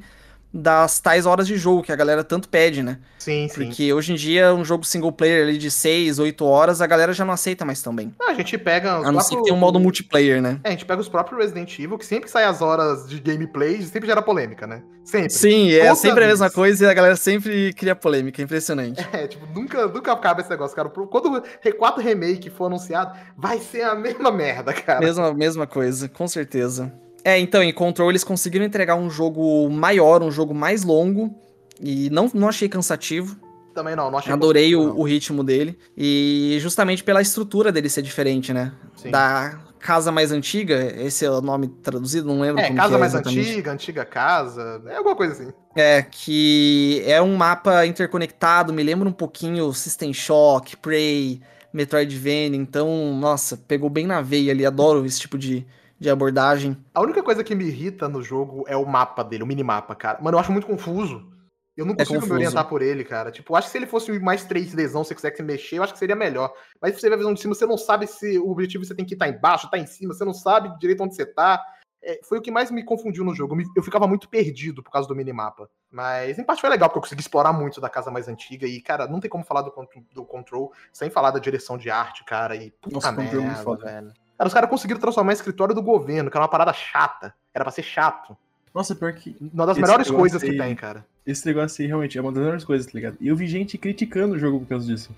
das tais horas de jogo que a galera tanto pede, né? Sim, sim. Porque hoje em dia, um jogo single player ali de 6, 8 horas, a galera já não aceita mais tão bem. a gente pega. A não ser que tem um modo multiplayer, né? É, a gente pega os próprios Resident Evil, que sempre sai as horas de gameplay, sempre gera polêmica, né? Sempre. Sim, é sempre a mesma coisa e a galera sempre cria polêmica, é impressionante. É, tipo, nunca, nunca acaba esse negócio, cara. Quando o R4 Remake for anunciado, vai ser a mesma merda, cara. Mesma, mesma coisa, com certeza. É, então, em Control eles conseguiram entregar um jogo maior, um jogo mais longo. E não, não achei cansativo. Também não, não achei Adorei o, o, ritmo dele. E justamente pela estrutura dele ser diferente, né? Sim. Da casa mais antiga, esse é o nome traduzido, não lembro é, como casa é mais antiga, antiga casa, é alguma coisa assim. É, que é um mapa interconectado, me lembra um pouquinho System Shock, Prey, Metroidvania, então, nossa, pegou bem na veia ali, adoro esse tipo de, de abordagem. A única coisa que me irrita no jogo é o mapa dele, o minimapa, cara. Mano, eu acho muito confuso. Eu não é consigo é me orientar por ele, cara. Tipo, acho que se ele fosse mais 3Dzão, você consegue se mexer, eu acho que seria melhor. Mas se você vê a visão de cima, você não sabe se o objetivo você tem que estar tá embaixo, tá em cima, você não sabe direito onde você tá. É, foi o que mais me confundiu no jogo. Eu ficava muito perdido por causa do minimapa. Mas em parte foi legal, porque eu consegui explorar muito da casa mais antiga. E, cara, não tem como falar do, do Control sem falar da direção de arte, cara. E puta Nossa, merda, velho. Cara, os caras conseguiram transformar o escritório do governo, que era uma parada chata. Era pra ser chato. Nossa, pior que. Uma das melhores coisas aí, que tem, cara. Esse negócio aí realmente é uma das melhores coisas, tá ligado? E eu vi gente criticando o jogo por causa disso.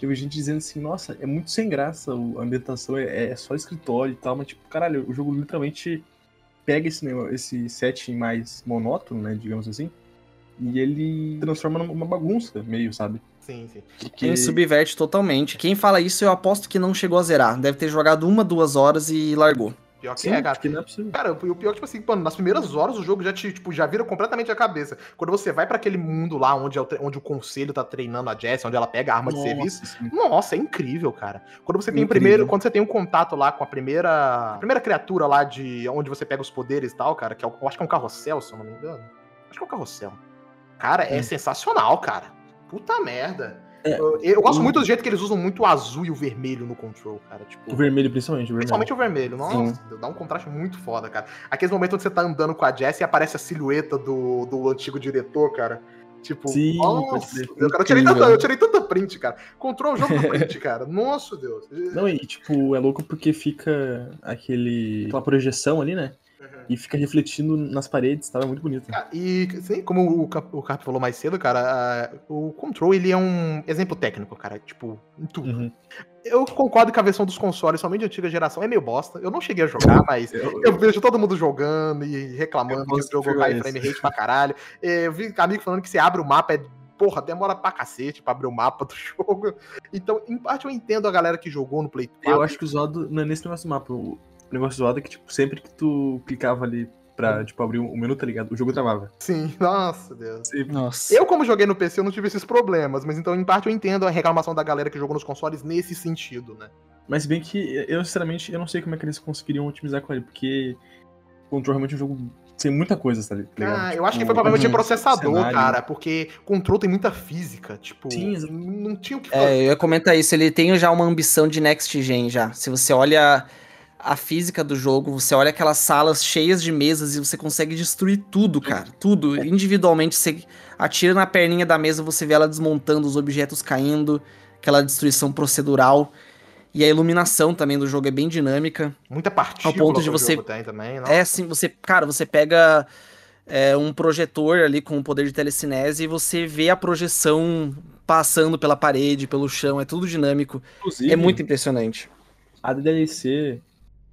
Eu vi gente dizendo assim, nossa, é muito sem graça, a ambientação é, é só escritório e tal, mas tipo, caralho, o jogo literalmente pega esse, esse setting mais monótono, né, digamos assim, e ele transforma numa bagunça, meio, sabe? Sim, sim. Quem subverte totalmente. Quem fala isso, eu aposto que não chegou a zerar. Deve ter jogado uma, duas horas e largou. Pior que Sim, é, cara. Que não é possível. Cara, o pior, tipo assim, mano, nas primeiras horas o jogo já te, tipo, já vira completamente a cabeça. Quando você vai para aquele mundo lá onde, é o, onde o conselho tá treinando a Jessie, onde ela pega a arma nossa, de serviço. Sim. Nossa, é incrível, cara. Quando você tem o primeiro. Quando você tem um contato lá com a primeira. A primeira criatura lá de onde você pega os poderes e tal, cara, que é, eu acho que é um carrossel, se eu não me engano. Acho que é um carrossel. Cara, é sensacional, cara. Puta merda. É, eu, eu gosto muito do jeito que eles usam muito o azul e o vermelho no control, cara. Tipo, o vermelho, principalmente. O vermelho. Principalmente o vermelho. Nossa, Sim. dá um contraste muito foda, cara. Aqueles momentos onde você tá andando com a Jess e aparece a silhueta do, do antigo diretor, cara. Tipo, Sim, nossa, Deus, cara, eu, tirei tanta, eu tirei tanta print, cara. Control o jogo do print, cara. Nossa, Deus. Não, e tipo, é louco porque fica aquele, aquela projeção ali, né? E fica refletindo nas paredes, tava muito bonito. Ah, e sim, como o, Cap, o Cap falou mais cedo, cara, o Control ele é um exemplo técnico, cara, tipo, em tudo. Uhum. Eu concordo que a versão dos consoles, somente de antiga geração, é meio bosta. Eu não cheguei a jogar, mas eu, eu vejo todo mundo jogando e reclamando que o jogo cai frame rate pra caralho. Eu vi amigo falando que você abre o mapa, é porra, demora pra cacete pra abrir o mapa do jogo. Então, em parte, eu entendo a galera que jogou no Play 4. Eu acho que o zoado não é nesse negócio do mapa. O negócio zoado é que, tipo, sempre que tu clicava ali pra, tipo, abrir o menu, tá ligado? O jogo travava. Sim, nossa, Deus. Nossa. Eu, como joguei no PC, eu não tive esses problemas, mas então, em parte, eu entendo a reclamação da galera que jogou nos consoles nesse sentido, né? Mas bem que, eu, sinceramente, eu não sei como é que eles conseguiriam otimizar com ele, porque o Control realmente é um jogo sem muita coisa, tá ligado? Ah, eu acho que foi problema de uhum. processador, cenário. cara, porque Control tem muita física, tipo, Sim, não tinha o que fazer. É, eu ia comentar isso, ele tem já uma ambição de next gen já. Se você olha a física do jogo, você olha aquelas salas cheias de mesas e você consegue destruir tudo, cara. Tudo. Individualmente, você atira na perninha da mesa, você vê ela desmontando, os objetos caindo, aquela destruição procedural. E a iluminação também do jogo é bem dinâmica. Muita partícula ao ponto de você também, É, sim, você, cara, você pega é, um projetor ali com o poder de telecinese e você vê a projeção passando pela parede, pelo chão, é tudo dinâmico. É Inclusive, é muito impressionante. A DLC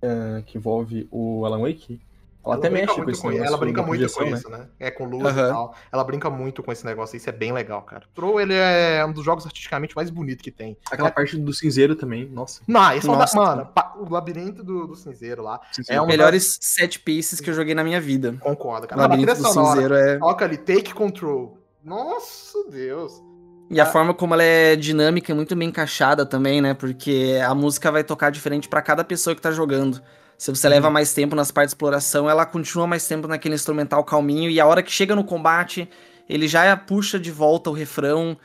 uh, que envolve o Alan Wake, ela, ela até mexe com esse com negócio. Ela brinca muito projeção, com né? isso, né? É, com luz uhum. e tal. Ela brinca muito com esse negócio. Isso é bem legal, cara. Pro, ele é um dos jogos artisticamente mais bonitos que tem. Aquela é... parte do cinzeiro também, nossa. Não, esse nossa, é um da... Mano, o labirinto do, do cinzeiro lá. É um melhores das... set pieces que eu joguei na minha vida. Concordo, cara. O labirinto do cinzeiro é... Coloca ali, take control. Nossa, Deus. E a ah. forma como ela é dinâmica é muito bem encaixada também, né? Porque a música vai tocar diferente para cada pessoa que tá jogando. Se você leva uhum. mais tempo nas partes de exploração, ela continua mais tempo naquele instrumental calminho, e a hora que chega no combate, ele já puxa de volta o refrão.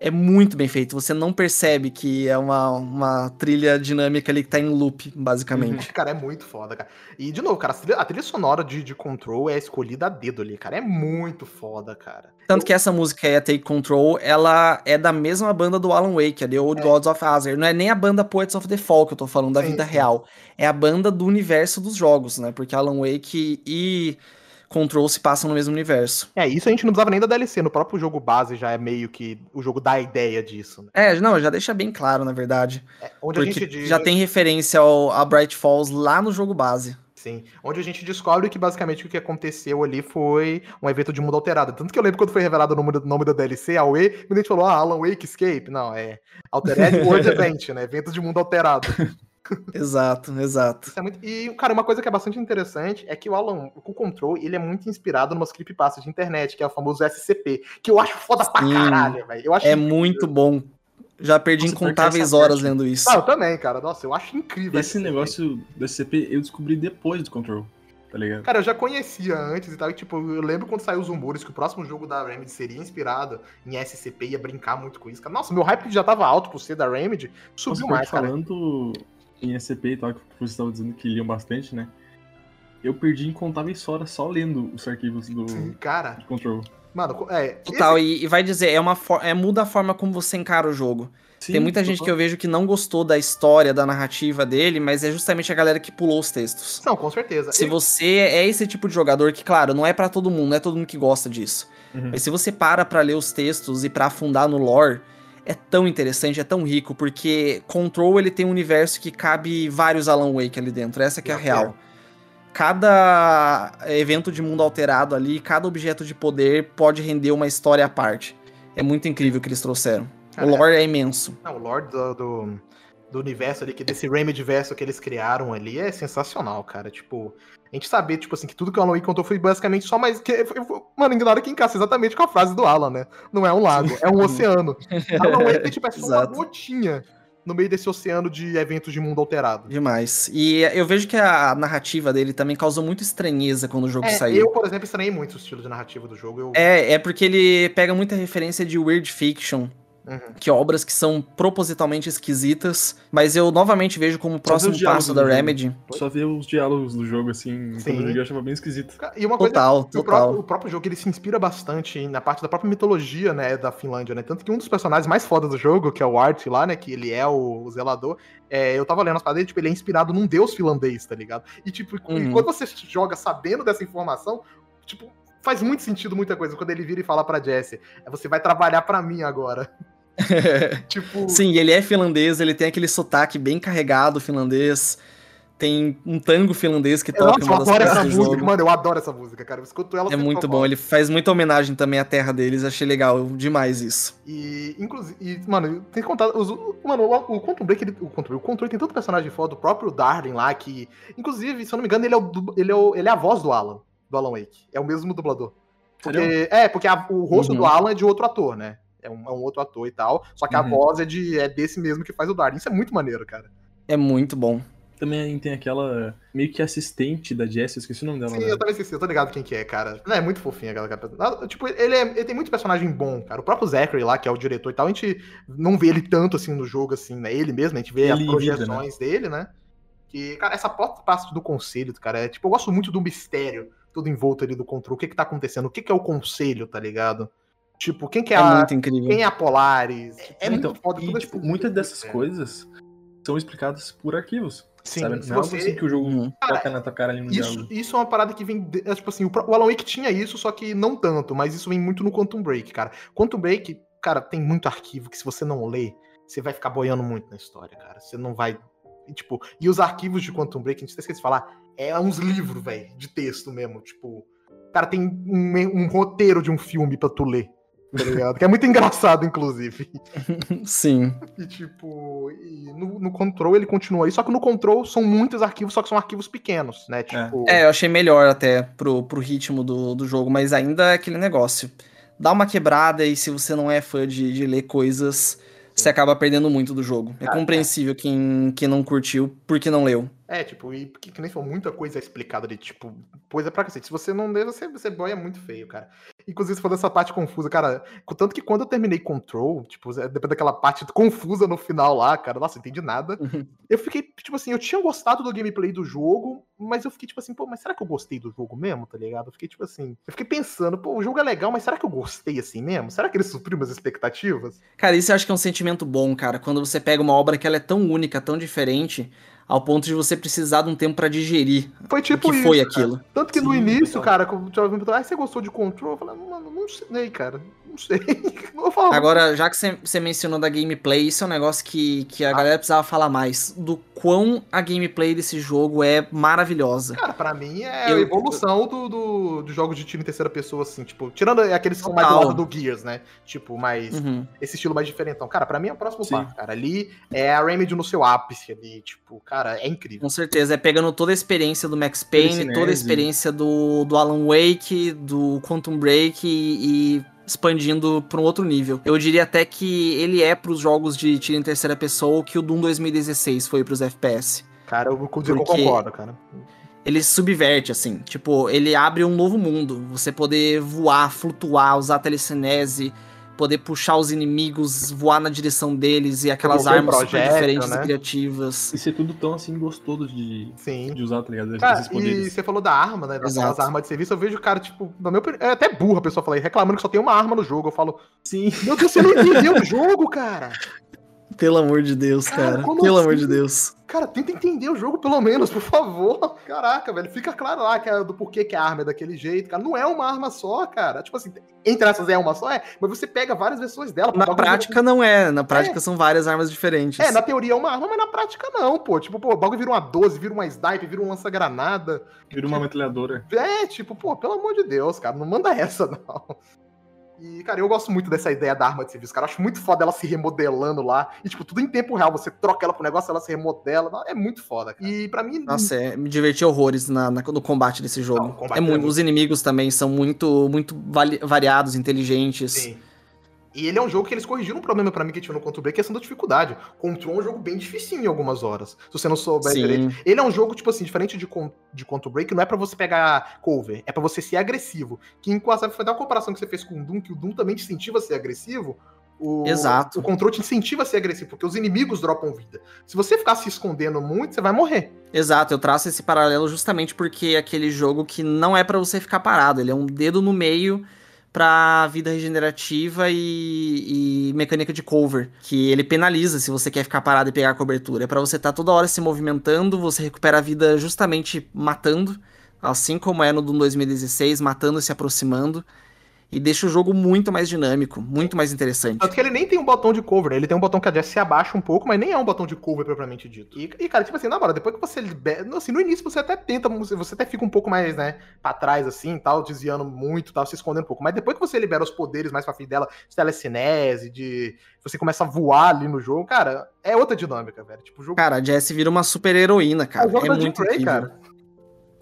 É muito bem feito. Você não percebe que é uma, uma trilha dinâmica ali que tá em loop, basicamente. Uhum. Cara, é muito foda, cara. E, de novo, cara, a trilha, a trilha sonora de, de Control é escolhida a dedo ali, cara. É muito foda, cara. Tanto que essa música aí, a Take Control, ela é da mesma banda do Alan Wake, a The Old é. Gods of Azure. Não é nem a banda Poets of the Fall que eu tô falando, da sim, vida sim. real. É a banda do universo dos jogos, né? Porque Alan Wake e Control se passam no mesmo universo. É, isso a gente não precisava nem da DLC, no próprio jogo base já é meio que o jogo dá a ideia disso. Né? É, não, já deixa bem claro, na verdade. É, onde a gente diz... já tem referência ao, a Bright Falls lá no jogo base. Sim, onde a gente descobre que basicamente o que aconteceu ali foi um evento de mundo alterado. Tanto que eu lembro quando foi revelado o nome, nome da DLC, a UE, a gente falou, ah, Alan Wake Escape. Não, é Altered World Event, né? Evento de mundo alterado. exato, exato. É muito... E, cara, uma coisa que é bastante interessante é que o Alan, o Control, ele é muito inspirado numa creepypastas de internet, que é o famoso SCP, que eu acho foda Sim, pra caralho, velho. É incrível. muito bom. Já perdi Nossa, incontáveis horas lendo isso. Ah, eu também, cara. Nossa, eu acho incrível. Esse negócio do SCP eu descobri depois do Control. Tá ligado? Cara, eu já conhecia antes e tal. E, tipo, eu lembro quando saiu os rumores que o próximo jogo da Remedy seria inspirado em SCP, ia brincar muito com isso. Cara. Nossa, meu hype já tava alto por ser da Remedy, subiu Nossa, mais, cara. Falando em SCP e tal, que você estava dizendo que liam bastante, né? Eu perdi incontáveis horas só lendo os arquivos do, cara, do Control. Mano, é. Total, esse... e, e, vai dizer, é uma é, muda a forma como você encara o jogo. Sim, Tem muita gente que eu vejo que não gostou da história, da narrativa dele, mas é justamente a galera que pulou os textos. Não, com certeza. Se você é esse tipo de jogador que, claro, não é para todo mundo, não é todo mundo que gosta disso. Uhum. Mas se você para pra ler os textos e para afundar no lore, é tão interessante, é tão rico, porque Control ele tem um universo que cabe vários Alan Wake ali dentro, essa que é a real. Cada evento de mundo alterado ali, cada objeto de poder pode render uma história à parte. É muito incrível o que eles trouxeram. Cara, o lore é, é imenso. Não, o lore do, do, do universo ali, que desse Remedy verso que eles criaram ali é sensacional, cara. Tipo, a gente saber, tipo assim, que tudo que o Alan Wake contou foi basicamente só mais. Que, mano, ignora que encaixa exatamente com a frase do Alan, né? Não é um lago, é um oceano. Alan Wake tipo, é só uma gotinha no meio desse oceano de eventos de mundo alterado. Demais. E eu vejo que a narrativa dele também causou muita estranheza quando o jogo é, saiu. Eu, por exemplo, estranhei muito o estilo de narrativa do jogo. Eu... É, é porque ele pega muita referência de weird fiction Uhum. Que obras que são propositalmente esquisitas, mas eu novamente vejo como próximo passo da Remedy. Só ver os diálogos do jogo, assim, Sim. quando eu joguei eu achava bem esquisito. E uma coisa, total, total. O próprio, o próprio, jogo ele se inspira bastante na parte da própria mitologia, né, da Finlândia, né? Tanto que um dos personagens mais fodas do jogo, que é o Art lá, né, que ele é o, o zelador, é, eu tava lendo as paradas tipo, ele é inspirado num deus finlandês, tá ligado? E tipo, uhum. quando você joga sabendo dessa informação, tipo, faz muito sentido muita coisa. Quando ele vira e fala pra Jessie, é, você vai trabalhar para mim agora. tipo... Sim, ele é finlandês, ele tem aquele sotaque bem carregado finlandês. Tem um tango finlandês que toca Nossa, uma das eu adoro essa música, mano, eu adoro essa música, cara. Eu escuto ela É muito bom, ele faz muita homenagem também à terra deles, achei legal demais isso. E, inclusive, mano, tem que contar. Os, mano, o, o Quantum Break, ele, o, Quantum, o Control tem tanto personagem foda, o próprio Darling lá, que. Inclusive, se eu não me engano, ele é, o, ele é, o, ele é a voz do Alan, do Alan Wake. É o mesmo dublador. Porque, é, porque a, o rosto uhum. do Alan é de outro ator, né? É um, é um outro ator e tal. Só que uhum. a voz é, de, é desse mesmo que faz o Darwin. Isso é muito maneiro, cara. É muito bom. Também tem aquela meio que assistente da Jessie, eu esqueci o nome dela. Sim, né? eu também esqueci, eu tô ligado quem que é, cara. É muito fofinha aquela cara. Tipo, ele, é, ele tem muito personagem bom, cara. O próprio Zachary lá, que é o diretor e tal, a gente não vê ele tanto assim no jogo, assim, né? Ele mesmo, a gente vê ele as projeções vida, né? dele, né? Que, cara, essa parte do conselho, cara, é tipo, eu gosto muito do mistério, tudo envolto ali do controle. O que que tá acontecendo? O que que é o conselho, tá ligado? Tipo, quem que é, é a, muito incrível. Quem é a Polaris? É, é muito então, foda. E, tipo, muitas dessas coisas são explicadas por arquivos. Sim, sabe? Não é você... assim que o jogo uhum. toca na tua cara ali no isso, diálogo. Isso é uma parada que vem. É, tipo assim, o, o Alan Wake tinha isso, só que não tanto, mas isso vem muito no Quantum Break, cara. Quantum Break, cara, tem muito arquivo que se você não lê, você vai ficar boiando muito na história, cara. Você não vai E, tipo, e os arquivos de Quantum Break, a gente esquece de falar, é uns livros, velho, de texto mesmo. Tipo, cara, tem um, um roteiro de um filme pra tu ler tá ligado? Que é muito engraçado, inclusive. Sim. E tipo, e no, no Control ele continua aí, só que no Control são muitos arquivos, só que são arquivos pequenos, né? É. Tipo... É, eu achei melhor até pro, pro ritmo do, do jogo, mas ainda é aquele negócio. Dá uma quebrada e se você não é fã de, de ler coisas, você acaba perdendo muito do jogo. É ah, compreensível é. Quem, quem não curtiu porque não leu. É, tipo, e que, que nem falou, muita coisa explicada de, tipo, coisa pra cacete. Se você não lê, você, você boia muito feio, cara. Inclusive, você falou dessa parte confusa, cara. Tanto que quando eu terminei Control, tipo, depois daquela parte confusa no final lá, cara, nossa, não entendi nada. Uhum. Eu fiquei, tipo assim, eu tinha gostado do gameplay do jogo, mas eu fiquei, tipo assim, pô, mas será que eu gostei do jogo mesmo, tá ligado? Eu fiquei, tipo assim, eu fiquei pensando, pô, o jogo é legal, mas será que eu gostei assim mesmo? Será que ele supriu minhas expectativas? Cara, isso eu acho que é um sentimento bom, cara. Quando você pega uma obra que ela é tão única, tão diferente ao ponto de você precisar de um tempo para digerir foi tipo o que isso, foi aquilo. Cara. Tanto que Sim, no início, cara, quando o perguntou, ah, você gostou de Control? Eu falei, mano, não sei, cara. Não sei. Não Agora, já que você mencionou da gameplay, isso é um negócio que, que a ah. galera precisava falar mais. Do quão a gameplay desse jogo é maravilhosa. Cara, pra mim é eu, a evolução do, do, do jogo de tiro em terceira pessoa, assim, tipo, tirando aqueles que são mais do lado do Gears, né? Tipo, mais. Uhum. Esse estilo mais diferentão. Cara, pra mim é o próximo passo, cara. Ali é a Remedy no seu ápice ali, tipo, cara, é incrível. Com certeza, é pegando toda a experiência do Max Payne, toda a experiência do, do Alan Wake, do Quantum Break e, e expandindo para um outro nível. Eu diria até que ele é para os jogos de tiro em terceira pessoa o que o Doom 2016 foi para os FPS. Cara, eu, eu concordo, cara. Ele subverte, assim. Tipo, ele abre um novo mundo. Você poder voar, flutuar, usar telecinese, poder puxar os inimigos, voar na direção deles e aquelas armas projeto, super diferentes né? e criativas. E ser tudo tão assim gostoso de, Sim. de usar, tá ligado? Cara, e você falou da arma, né? Das armas de serviço, eu vejo o cara, tipo, no meu. É até burro a pessoa falar, reclamando que só tem uma arma no jogo. Eu falo, Sim. Meu Deus, você não entendeu o jogo, cara. Pelo amor de Deus, cara. cara. Pelo assim? amor de Deus. Cara, tenta entender o jogo pelo menos, por favor. Caraca, velho. Fica claro lá que é do porquê que a arma é daquele jeito, cara. Não é uma arma só, cara. Tipo assim, entre essas é uma só, é. Mas você pega várias versões dela. Na prática não é. Na prática é. são várias armas diferentes. É, na teoria é uma arma, mas na prática não, pô. Tipo, pô, o bagulho vira uma 12, vira uma sniper, vira um lança-granada. Vira uma metralhadora. É, tipo, pô, pelo amor de Deus, cara. Não manda essa, não. E, cara, eu gosto muito dessa ideia da arma de serviço, cara. Eu acho muito foda ela se remodelando lá. E, tipo, tudo em tempo real. Você troca ela pro negócio, ela se remodela. É muito foda, cara. E pra mim. Nossa, é, me diverti horrores na, na, no combate desse jogo. Não, é, é muito, os inimigos também são muito, muito variados, inteligentes. Sim. E ele é um jogo que eles corrigiram um problema para mim que tinha no Control Break, que é a questão da dificuldade. Control é um jogo bem difícil em algumas horas, se você não souber Sim. direito. Ele é um jogo, tipo assim, diferente de, de Control Break, não é para você pegar cover, é para você ser agressivo. Que inclusive foi dar uma comparação que você fez com o Doom, que o Doom também te incentiva a ser agressivo. O, Exato. O control te incentiva a ser agressivo, porque os inimigos dropam vida. Se você ficar se escondendo muito, você vai morrer. Exato, eu traço esse paralelo justamente porque é aquele jogo que não é para você ficar parado, ele é um dedo no meio para vida regenerativa e, e, mecânica de cover, que ele penaliza se você quer ficar parado e pegar a cobertura. É para você estar tá toda hora se movimentando, você recupera a vida justamente matando, assim como é no Doom 2016, matando e se aproximando e deixa o jogo muito mais dinâmico, muito mais interessante. Tanto que ele nem tem um botão de cover, né? ele tem um botão que a se abaixa um pouco, mas nem é um botão de cover propriamente dito. E, e cara, tipo assim, na hora, depois que você libera. Assim, no início você até tenta, você até fica um pouco mais, né, pra trás, assim, tal, desviando muito, tal, se escondendo um pouco. Mas depois que você libera os poderes mais pra fim dela, de telecinese, de. Você começa a voar ali no jogo, cara, é outra dinâmica, velho. Tipo, o jogo. Cara, a Jess vira uma super heroína, cara. É, o jogo é muito Prey, cara.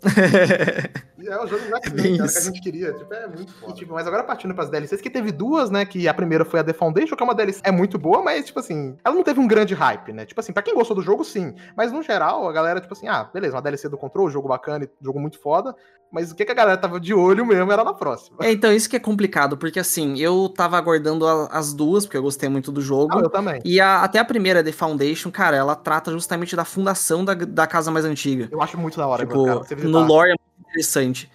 é o jogo Black é cara, que a gente queria. Tipo, é muito foda. E, tipo, mas agora partindo pras DLCs, que teve duas, né? Que a primeira foi a The Foundation, que é uma DLC é muito boa, mas, tipo assim, ela não teve um grande hype, né? Tipo assim, pra quem gostou do jogo, sim. Mas no geral, a galera, tipo assim, ah, beleza, uma DLC do Control, jogo bacana, jogo muito foda. Mas o que, que a galera tava de olho mesmo era na próxima. É, então, isso que é complicado, porque assim, eu tava aguardando a, as duas, porque eu gostei muito do jogo. Ah, eu também. E a, até a primeira, The Foundation, cara, ela trata justamente da fundação da, da casa mais antiga. Eu acho muito da hora, tipo, cara, No lore é muito interessante.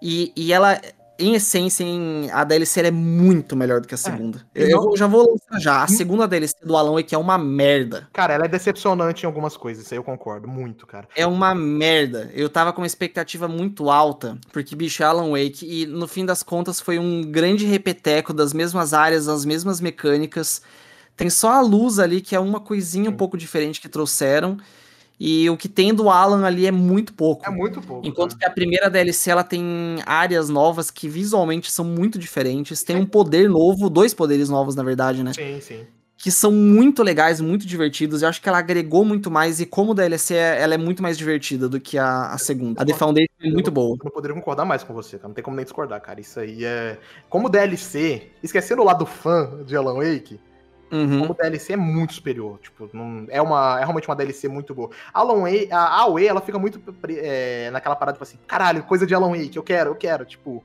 E, e ela, em essência, em, a DLC é muito melhor do que a é, segunda. É, eu, eu, já vou lançar já. A segunda DLC do Alan Wake é uma merda. Cara, ela é decepcionante em algumas coisas, isso aí eu concordo, muito, cara. É uma merda. Eu tava com uma expectativa muito alta, porque, bicho, é Alan Wake, e no fim das contas foi um grande repeteco das mesmas áreas, das mesmas mecânicas. Tem só a luz ali, que é uma coisinha um pouco diferente que trouxeram. E o que tem do Alan ali é muito pouco. É muito pouco. Enquanto né? que a primeira DLC ela tem áreas novas que visualmente são muito diferentes. Tem um poder novo, dois poderes novos, na verdade, né? Sim, sim. Que são muito legais, muito divertidos. Eu acho que ela agregou muito mais. E como DLC, ela é muito mais divertida do que a, a segunda. A The Foundation é muito boa. Eu não poderia concordar mais com você, cara. Não tem como nem discordar, cara. Isso aí é. Como DLC, esquecendo o lado fã de Alan Wake Uhum. Como DLC é muito superior. Tipo, não, é, uma, é realmente uma DLC muito boa. Alan Wake, a AOE, ela fica muito é, naquela parada, tipo assim, caralho, coisa de Alan Wake, eu quero, eu quero, tipo.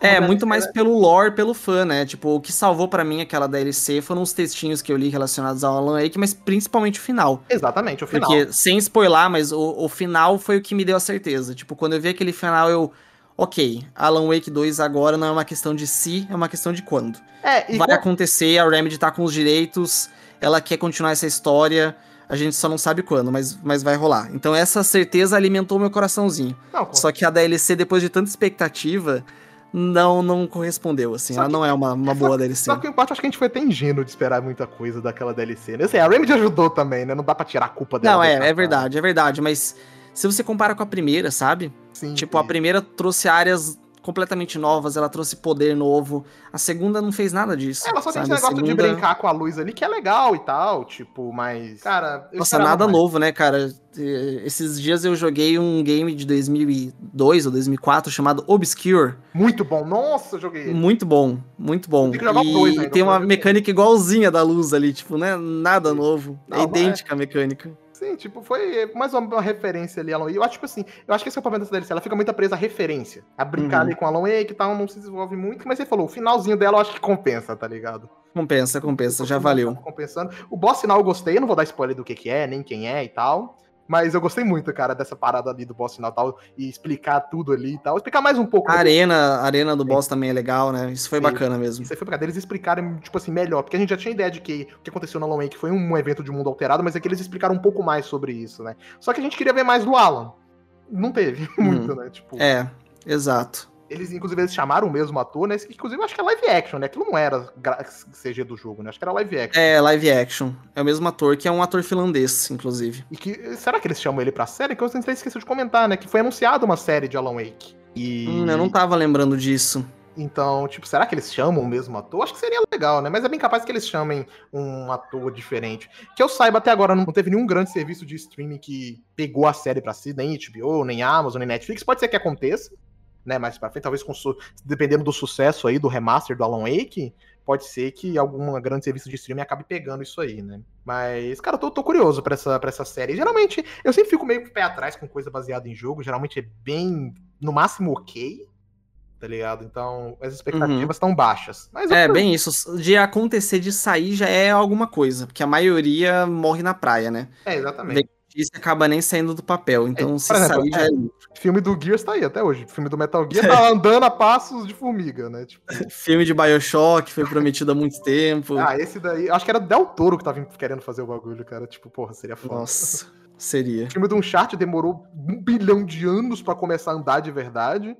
é, muito mais é... pelo lore, pelo fã, né? Tipo, o que salvou para mim aquela DLC foram os textinhos que eu li relacionados ao Alan Wake, mas principalmente o final. Exatamente, o final. Porque, sem spoiler, mas o, o final foi o que me deu a certeza. Tipo, quando eu vi aquele final, eu ok, Alan Wake 2 agora não é uma questão de se, é uma questão de quando. É, Vai com... acontecer, a Remedy tá com os direitos, ela quer continuar essa história, a gente só não sabe quando, mas, mas vai rolar. Então essa certeza alimentou meu coraçãozinho. Não, só que a DLC, depois de tanta expectativa, não não correspondeu, assim. Só ela que, não é uma, uma boa só, DLC. Só que eu acho que a gente foi até ingênuo de esperar muita coisa daquela DLC, né? Assim, a Remedy ajudou também, né? Não dá pra tirar a culpa dela. Não, é, é verdade, é verdade, mas se você compara com a primeira, sabe? Sim, tipo, sim. a primeira trouxe áreas completamente novas, ela trouxe poder novo. A segunda não fez nada disso. Ela só sabe? tem esse negócio segunda... de brincar com a luz ali, que é legal e tal, tipo, mas. Cara, Nossa, nada mais. novo, né, cara? Esses dias eu joguei um game de 2002 ou 2004 chamado Obscure. Muito bom, nossa, joguei. Muito bom, muito bom. Tem que jogar e dois ainda, tem uma mecânica igualzinha da luz ali, tipo, né? Nada novo. Não, é idêntica é... a mecânica. Sim, tipo, foi mais uma, uma referência ali, Alan Wake. Eu acho, tipo assim, eu acho que esse é o problema dessa DLC, ela fica muito presa à referência. A brincar uhum. ali com Alan Wake e tal, não se desenvolve muito, mas você falou, o finalzinho dela eu acho que compensa, tá ligado? Compensa, compensa, já valeu. Tá compensando. O boss final eu gostei, eu não vou dar spoiler do que que é, nem quem é e tal. Mas eu gostei muito, cara, dessa parada ali do boss final tal, e explicar tudo ali e tal. Explicar mais um pouco. A arena, a arena do boss também é legal, né? Isso foi Sim. bacana mesmo. Isso aí foi bacana. Eles explicarem, tipo assim, melhor. Porque a gente já tinha ideia de que o que aconteceu no Alan Wake foi um evento de mundo alterado, mas é que eles explicaram um pouco mais sobre isso, né? Só que a gente queria ver mais do Alan. Não teve muito, hum. né? Tipo... É, exato. Eles, inclusive, eles chamaram o mesmo ator, né? Inclusive, acho que é live action, né? Aquilo não era CG do jogo, né? Acho que era live action. É, live action. É o mesmo ator, que é um ator finlandês, inclusive. E que. Será que eles chamam ele pra série? Que eu até esqueci de comentar, né? Que foi anunciada uma série de Alan Wake. E... Hum, eu não tava lembrando disso. Então, tipo, será que eles chamam o mesmo ator? Acho que seria legal, né? Mas é bem capaz que eles chamem um ator diferente. Que eu saiba, até agora não teve nenhum grande serviço de streaming que pegou a série pra si, nem HBO, nem Amazon, nem Netflix. Pode ser que aconteça, né, mais pra frente, talvez com, dependendo do sucesso aí do remaster do Alan Wake, pode ser que algum grande serviço de streaming acabe pegando isso aí, né? Mas, cara, eu tô, tô curioso pra essa, pra essa série. Geralmente, eu sempre fico meio pé atrás com coisa baseada em jogo, geralmente é bem, no máximo, ok, tá ligado? Então, as expectativas estão uhum. baixas. Mas é, bem isso. De acontecer de sair já é alguma coisa, porque a maioria morre na praia, né? É, exatamente isso acaba nem saindo do papel. Então, é, se exemplo, sair, já é. Filme do Gears tá aí até hoje. Filme do Metal Gear tá andando a passos de formiga, né? Tipo... Filme de Bioshock foi prometido há muito tempo. Ah, esse daí. Acho que era Del Toro que tava querendo fazer o bagulho, cara. Tipo, porra, seria foda. Nossa, seria. O filme do Uncharted demorou um bilhão de anos para começar a andar de verdade.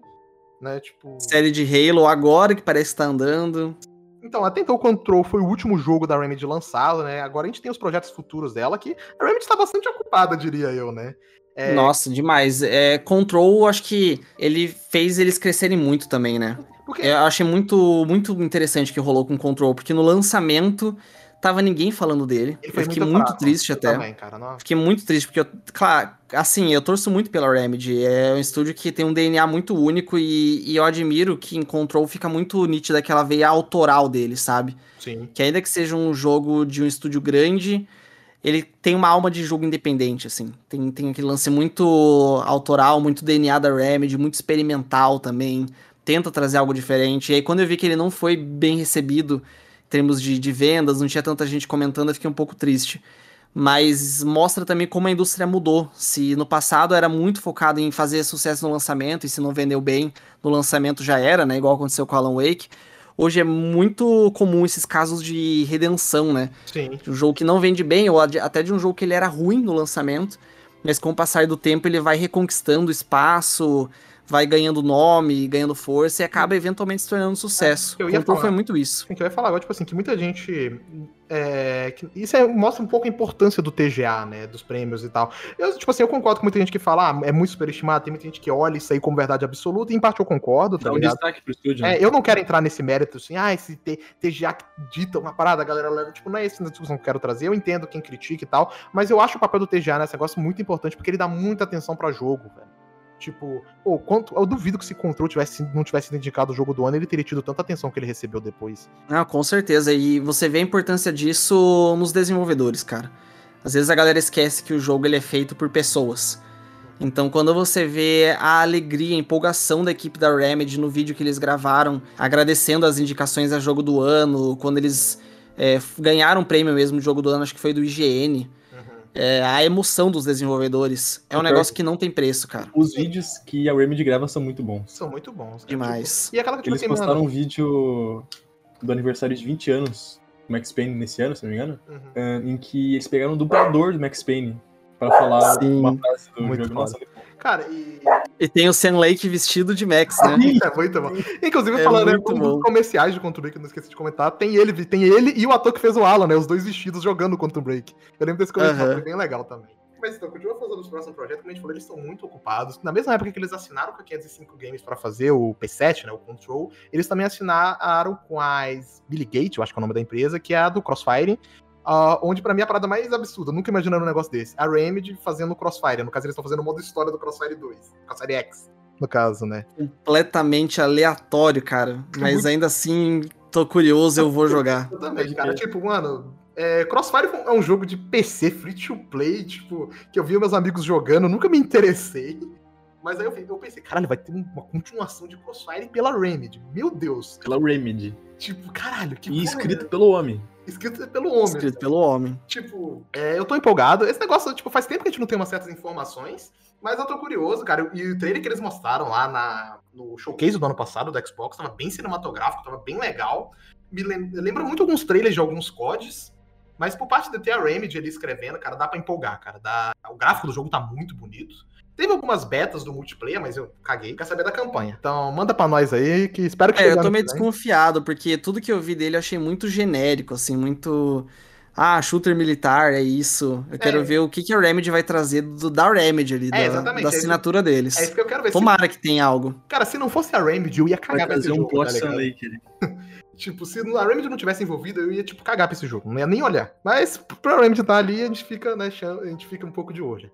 Né, tipo... Série de Halo agora que parece estar tá andando. Então, até então o Control foi o último jogo da Remedy lançado, né? Agora a gente tem os projetos futuros dela, que a Remedy está bastante ocupada, diria eu, né? É... Nossa, demais. É, Control, acho que ele fez eles crescerem muito também, né? Porque... Eu achei muito, muito interessante que rolou com Control, porque no lançamento tava ninguém falando dele. eu fiquei muito, triste até. Também, cara, fiquei muito triste, porque, eu, claro, assim, eu torço muito pela Remedy. É um estúdio que tem um DNA muito único e, e eu admiro que em Control fica muito nítida aquela veia autoral dele, sabe? Sim. Que ainda que seja um jogo de um estúdio grande, ele tem uma alma de jogo independente, assim. Tem, tem aquele lance muito autoral, muito DNA da Remedy, muito experimental também. Tenta trazer algo diferente. E aí, quando eu vi que ele não foi bem recebido termos de, de vendas, não tinha tanta gente comentando, eu fiquei um pouco triste. Mas mostra também como a indústria mudou. Se no passado era muito focado em fazer sucesso no lançamento, e se não vendeu bem no lançamento já era, né? Igual aconteceu com Alan Wake. Hoje é muito comum esses casos de redenção, né? Sim. De um jogo que não vende bem, ou até de um jogo que ele era ruim no lançamento, mas com o passar do tempo ele vai reconquistando espaço, vai ganhando nome, ganhando força e acaba eventualmente se tornando um sucesso. Eu ia falar. foi muito isso. O que eu ia falar agora, tipo assim, que muita gente. é, que- isso é- mostra um pouco a importância do TGA, né? Dos prêmios e tal. Eu, tipo assim, eu concordo com muita gente que fala, ah, é muito superestimado, tem muita gente que olha isso aí como verdade absoluta, e em parte eu concordo, tá Dá um ligado? destaque pro estúdio, né? É, eu não quero entrar nesse mérito assim, ah, esse T- TGA que dita uma parada, a galera leva. Tipo, não é essa discussão que eu quero trazer. Eu entendo quem critica e tal, mas eu acho o papel do TGA nesse negócio muito importante porque ele dá muita atenção pra jogo, velho. Tipo, pô, quanto, eu duvido que se Control tivesse, não tivesse indicado o jogo do ano, ele teria tido tanta atenção que ele recebeu depois. Não, com certeza. E você vê a importância disso nos desenvolvedores, cara. Às vezes a galera esquece que o jogo ele é feito por pessoas. Então, quando você vê a alegria, a empolgação da equipe da Remedy no vídeo que eles gravaram, agradecendo as indicações a jogo do ano, quando eles é, ganharam o prêmio mesmo de jogo do ano, acho que foi do IGN, é, a emoção dos desenvolvedores é um negócio que não tem preço, cara. Os vídeos que a Remedy grava são muito bons. São muito bons. cara. Demais. Tipo, e aquela que, Eles assim, postaram mano, um vídeo do aniversário de 20 anos do Max Payne nesse ano, se não me engano, uhum. ah, em que eles pegaram um dublador do Max Payne pra falar Sim. uma frase do Muito jogo. foda. Nossa, muito. Cara, e. E tem o Sam Lake vestido de Max, né? É muito bom. Inclusive, É falando né, dos comerciais de Quantum Break, eu não esqueci de comentar, tem ele, tem ele e o ator que fez o Alan, né? Os dois vestidos jogando Quantum Break. Eu lembro desse comercial, Aham. foi bem legal também. Mas então, continua fazendo os próximos projetos, como a gente falou, eles estão muito ocupados. Na mesma época que eles assinaram com a 505 Games para fazer o P7, né, o Control, eles também assinaram com a Billy Gate, eu acho que é o nome da empresa, que é a do Crossfire, ah, onde pra mim é a parada mais absurda, nunca imaginando um negócio desse. A Remedy fazendo Crossfire, no caso eles estão fazendo o modo história do Crossfire 2, Crossfire X, no caso, né. completamente aleatório, cara. Mas ainda assim, tô curioso, eu vou jogar. Eu também, cara. Tipo, mano, é, Crossfire é um jogo de PC free to play, tipo, que eu vi meus amigos jogando, nunca me interessei. Mas aí eu, eu pensei, caralho, vai ter uma continuação de Crossfire pela Remedy. Meu Deus. Pela Remedy. Tipo, caralho, que E escrito é? pelo homem. Escrito pelo homem. Escrito pelo homem. Tipo, é, eu tô empolgado. Esse negócio, tipo, faz tempo que a gente não tem umas certas informações, mas eu tô curioso, cara. E o trailer que eles mostraram lá na, no showcase do ano passado do Xbox tava bem cinematográfico, tava bem legal. Me lem- lembra muito alguns trailers de alguns CODs, mas por parte de ter a Remedy ali escrevendo, cara, dá pra empolgar, cara. Dá... O gráfico do jogo tá muito bonito. Teve algumas betas do multiplayer, mas eu caguei. Quer saber da campanha. Então, manda pra nós aí, que espero que É, eu tô meio desconfiado, porque tudo que eu vi dele eu achei muito genérico, assim, muito. Ah, shooter militar, é isso. Eu quero É. ver o que, que a Remedy vai trazer do, da Remedy ali, da, exatamente, da é assinatura deles. É isso que eu quero ver. Se- Tomara que tenha algo. Cara, se não fosse a Remedy, eu ia Vai cagar pra esse um jogo, plot tá. Tipo, se a Remedy não tivesse envolvida, eu ia, tipo, cagar pra esse jogo. Não ia nem olhar. Mas pra Remedy estar ali, a gente fica, né, a gente fica um pouco de olho.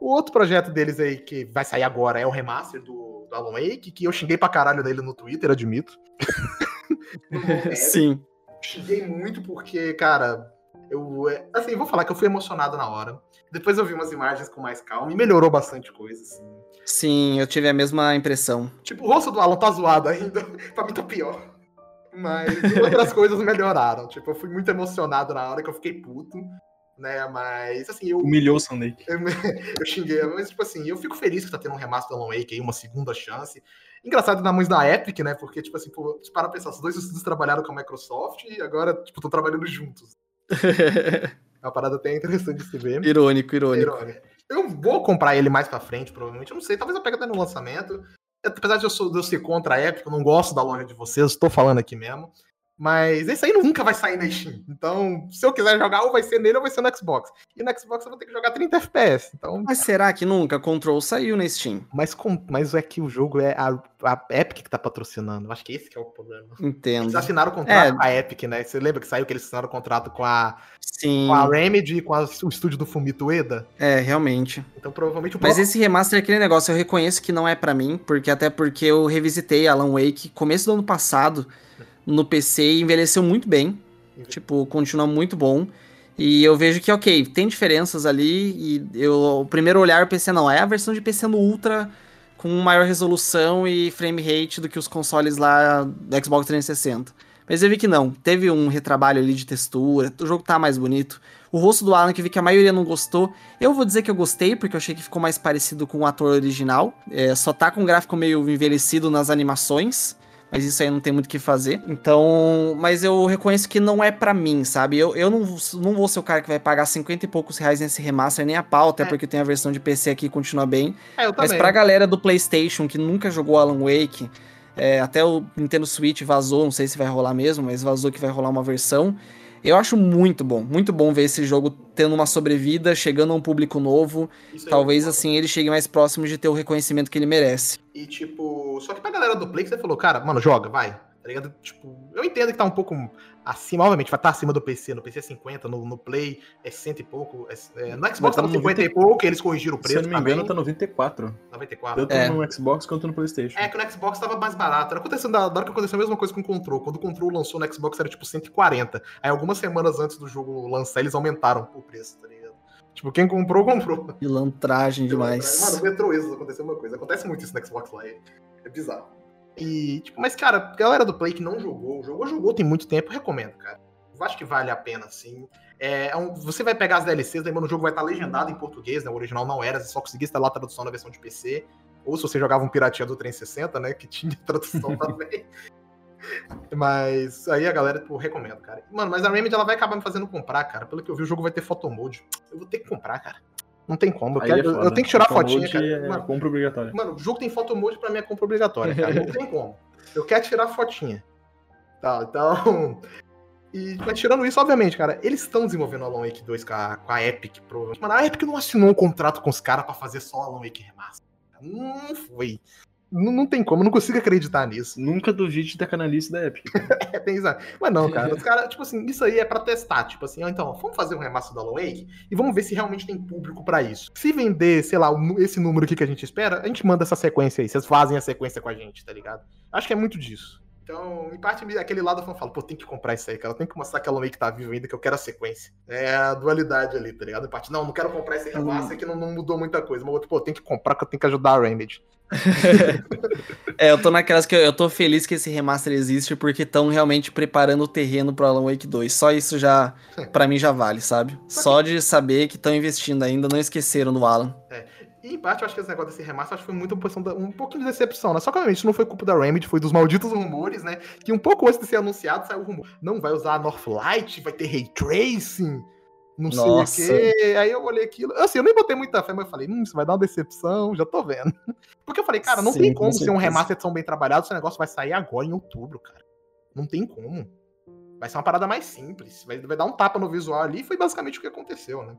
O outro projeto deles aí que vai sair agora é o remaster do, do Alan Wake, que eu xinguei pra caralho dele no Twitter, admito. Sim. xinguei muito porque, cara, eu. é, Assim, vou falar que eu fui emocionado na hora. Depois eu vi umas imagens com mais calma e melhorou bastante coisa, assim. Sim, eu tive a mesma impressão. Tipo, o rosto do Alan tá zoado ainda. pra mim tá pior. Mas outras coisas melhoraram. Tipo, eu fui muito emocionado na hora que eu fiquei puto. Né, mas assim, eu, Humilhou o Sunlake. eu, eu xinguei, mas tipo assim, eu fico feliz que tá tendo um remaster do Alan Wake aí, uma segunda chance. Engraçado na mãos da Epic, né? Porque, tipo assim, pô, para pensar, os dois estudos trabalharam com a Microsoft e agora, tipo, estão trabalhando juntos. É uma parada até interessante de se ver. irônico, irônico. Irônico. Eu vou comprar ele mais pra frente, provavelmente. Eu não sei, talvez eu pegue até no lançamento. Apesar de eu, sou- de eu ser contra a Epic, eu não gosto da loja de vocês, estou falando aqui mesmo. Mas esse aí nunca vai sair na Steam. Então, se eu quiser jogar, ou vai ser nele ou vai ser no Xbox. E no Xbox eu vou ter que jogar 30 FPS. Então, Mas será que nunca? Control saiu na Steam. mas, com, mas é que o jogo é a, a Epic que tá patrocinando. Acho que esse que é o problema. Entendo. Eles assinaram o contrato É. com a Epic, né? Você lembra que saiu que eles assinaram o contrato com a, Sim, com a Remedy e com a- o estúdio do Fumito Ueda? é, realmente. Então, provavelmente o Mas esse remaster é aquele negócio, eu reconheço que não é pra mim, porque até porque eu revisitei Alan Wake começo do ano passado no PC e envelheceu muito bem. Tipo, continua muito bom. E eu vejo que, ok, tem diferenças ali. E eu, o primeiro olhar eu pensei, não, é a versão de PC no Ultra com maior resolução e frame rate do que os consoles lá do Xbox 360. Mas eu vi que não, teve um retrabalho ali de textura, o jogo tá mais bonito. O rosto do Alan, que eu vi que a maioria não gostou. Eu vou dizer que eu gostei, porque eu achei que ficou mais parecido com o ator original. É, só tá com um gráfico meio envelhecido nas animações. Mas isso aí não tem muito o que fazer. Então, mas eu reconheço que não é para mim, sabe? Eu, eu não, não vou ser o cara que vai pagar 50 e poucos reais nesse remaster nem a pau, até é. porque tem a versão de PC aqui que continua bem. É, eu mas pra galera do PlayStation que nunca jogou Alan Wake, é, até o Nintendo Switch vazou, não sei se vai rolar mesmo, mas vazou que vai rolar uma versão. Eu acho muito bom, muito bom ver esse jogo tendo uma sobrevida, chegando a um público novo. Talvez assim ele chegue mais próximo de ter o reconhecimento que ele merece. E tipo, só que pra galera do Play que você falou, cara, mano, joga, vai. Tá ligado? Tipo, eu entendo que tá um pouco acima, obviamente, vai estar tá acima do PC. No PC é 50, no, no Play é cento e pouco. É, é, no Xbox tá no 50 e pouco, eles corrigiram o preço. Se eu não me engano, tá 94. 94. Tanto é. no Xbox quanto no PlayStation. É que no Xbox tava mais barato. Era acontecendo, na hora que aconteceu a mesma coisa com o Control. Quando o Control lançou no Xbox era tipo 140. Aí algumas semanas antes do jogo lançar, eles aumentaram o preço, tá ligado? Tipo, quem comprou, comprou. Pilantragem demais. Mano, Metro Exodus aconteceu uma coisa. Acontece muito isso no Xbox lá. É, é bizarro. E, tipo, mas, cara, galera do Play que não jogou, jogou, jogou tem muito tempo, recomendo, cara. Eu acho que vale a pena, sim. É, é um, você vai pegar as DLCs, daí o jogo vai estar legendado em português, né? O original não era, você só conseguia instalar a tradução na versão de PC. Ou se você jogava um piratinha do 360, né? Que tinha tradução também. Mas aí a galera, tipo, recomendo, cara. Mano, mas a Remedy ela vai acabar me fazendo comprar, cara. Pelo que eu vi, o jogo vai ter photo mode. Eu vou ter que comprar, cara. Não tem como. Eu, quero, é eu, tenho que tirar a fotinha, cara. É mano, compra obrigatória. Mano, o jogo tem photo mode pra mim é compra obrigatória, cara. Não tem como. Eu quero tirar a fotinha. Tá, então. E, mas tirando isso, obviamente, cara, eles estão desenvolvendo Alan Wake 2 com a, com a Epic, provavelmente. Mano, a Epic não assinou um contrato com os caras para fazer só Alan Wake Remaster. Não foi. Não, não tem como, eu não consigo acreditar nisso. Nunca duvide da canalice da Epic. é, tem isso. Mas não, cara, os caras, tipo assim, isso aí é para testar. Tipo assim, ó, então, vamos fazer um remaster do Alan Wake e vamos ver se realmente tem público para isso. Se vender, sei lá, esse número aqui que a gente espera, a gente manda essa sequência aí. Vocês fazem a sequência com a gente, tá ligado? Acho que é muito disso. Então, em parte, aquele lado eu falo, pô, tem que comprar isso aí, cara. Tem que mostrar que a Alan que tá vivo ainda, que eu quero a sequência. É a dualidade ali, tá ligado? Em parte, não, não quero comprar esse remaster que não, não mudou muita coisa. Mas outro, pô, tem que comprar que eu tenho que ajudar a Remedy. é, eu tô naquelas que eu, eu tô feliz que esse remaster existe porque estão realmente preparando o terreno pro Alan Wake 2. Só isso já, para mim, já vale, sabe? Só de saber que estão investindo ainda, não esqueceram do Alan. É. E em parte, eu acho que esse negócio desse remaster acho que foi muito da, um pouquinho de decepção, né? Só que, obviamente, não foi culpa da Remedy, foi dos malditos rumores, né? Que um pouco antes de ser anunciado, saiu o rumor. Não vai usar Northlight, vai ter Ray Tracing, não Nossa. sei o quê. Aí eu olhei aquilo. Assim, eu nem botei muita fé, mas eu falei, hum, isso vai dar uma decepção, já tô vendo. Porque eu falei, cara, não Sim, tem como ser um remaster tão bem trabalhado, esse negócio vai sair agora em outubro, cara. Não tem como. Vai ser uma parada mais simples. Vai, vai dar um tapa no visual ali, foi basicamente o que aconteceu, né?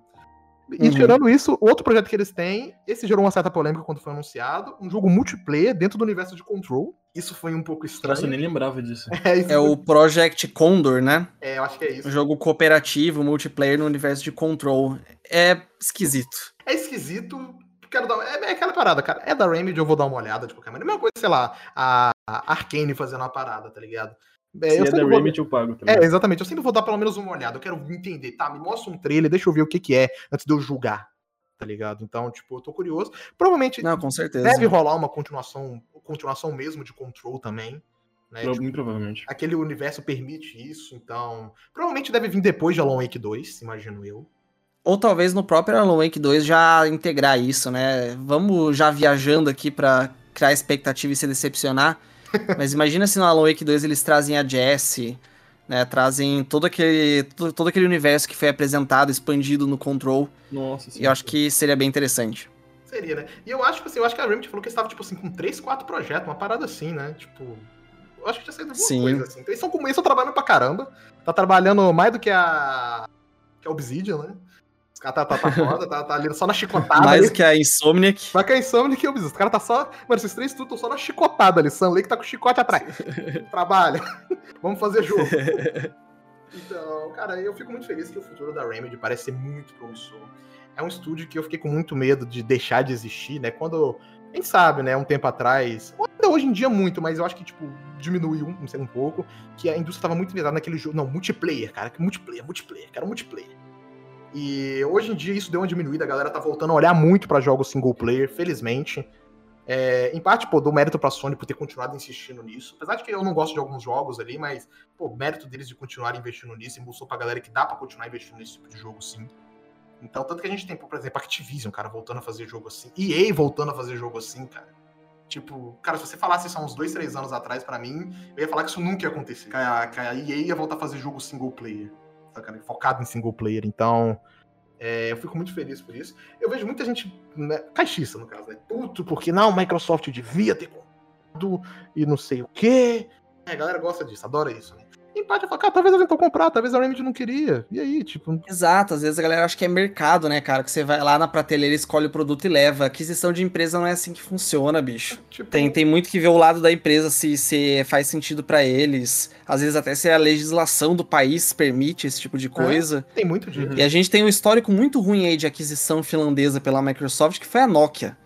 E uhum. tirando isso, outro projeto que eles têm, esse gerou uma certa polêmica quando foi anunciado, um jogo multiplayer dentro do universo de Control. Isso foi um pouco estranho. Nossa, eu nem lembrava disso. É, é o Project Condor, né? É, eu acho que é isso. Um jogo cooperativo, multiplayer no universo de Control. É esquisito. É esquisito. Quero dar... é, é aquela parada, cara. É da Remedy, eu vou dar uma olhada de qualquer maneira. É a mesma coisa, sei lá, a Arkane fazendo uma parada, tá ligado? É, Se eu é da Remedy, eu pago também. É, exatamente. Eu sempre vou dar pelo menos uma olhada. Eu quero entender, tá? Me mostra um trailer, deixa eu ver o que que é, antes de eu julgar. Tá ligado? Então, tipo, eu tô curioso. Provavelmente. Não, com certeza. Deve rolar uma continuação, continuação mesmo de Control também. Né? Pro, tipo, provavelmente. Aquele universo permite isso, então. Provavelmente deve vir depois de Alan Wake 2, imagino eu. Ou talvez no próprio Alan Wake 2 já integrar isso, né? Vamos já viajando aqui para criar expectativa e se decepcionar. Mas imagina se no Alan Wake 2 eles trazem a Jessie, né? Trazem todo aquele, todo, todo, aquele universo que foi apresentado, expandido no Control. Nossa, sim. E eu acho que seria bem interessante. Seria, né? E eu acho, assim, eu acho que a Remedy falou que eles estavam, tipo assim, com 3, 4 projetos, uma parada assim, né? Tipo. Eu acho que tinha saído alguma sim. coisa assim. Então, eles estão trabalhando pra caramba. Tá trabalhando mais do que a. que a Obsidian, né? Os caras tá, tá, tá foda, tá, tá ali só na chicotada. Mais ali. que a Insomniac. Mais que a Insomniac e o Os caras tá só. Mano, esses três tudo estão só na chicotada ali. Sam Lake tá com o chicote atrás. Trabalha. Vamos fazer jogo. então, cara, eu fico muito feliz que o futuro da Remedy parece ser muito promissor. É um estúdio que eu fiquei com muito medo de deixar de existir, né? Quando. Quem sabe, né? Um tempo atrás. Ainda hoje em dia muito, mas eu acho que, tipo, diminuiu sei, um pouco. Que a indústria tava muito pesada naquele jogo. Não, multiplayer, cara. Que multiplayer, multiplayer. Quero multiplayer. E hoje em dia isso deu uma diminuída, a galera tá voltando a olhar muito para jogos single player, felizmente. É, em parte, pô, dou mérito pra Sony por ter continuado insistindo nisso. Apesar de que eu não gosto de alguns jogos ali, mas, pô, mérito deles de continuar investindo nisso mostrou pra galera que dá para continuar investindo nesse tipo de jogo sim. Então, tanto que a gente tem, por exemplo, Activision, cara, voltando a fazer jogo assim. EA voltando a fazer jogo assim, cara. Tipo, cara, se você falasse isso há uns dois, três anos atrás para mim, eu ia falar que isso nunca ia acontecer. Que a, que a EA ia voltar a fazer jogo single player. Sabe, focado em single player. Então, é, eu fico muito feliz por isso. Eu vejo muita gente, né, caixista no caso, né? Puto, porque não, Microsoft devia ter comprado e não sei o quê. É, a galera gosta disso, adora isso, né? Empate e fala, cara, talvez eu tentou comprar, talvez a Remedy não queria. E aí, tipo. Exato, às vezes a galera acha que é mercado, né, cara? Que você vai lá na prateleira, escolhe o produto e leva. Aquisição de empresa não é assim que funciona, bicho. Tipo... Tem, tem muito que ver o lado da empresa se, se faz sentido para eles. Às vezes até se a legislação do país permite esse tipo de é, coisa. É, tem muito disso. E a gente tem um histórico muito ruim aí de aquisição finlandesa pela Microsoft, que foi a Nokia.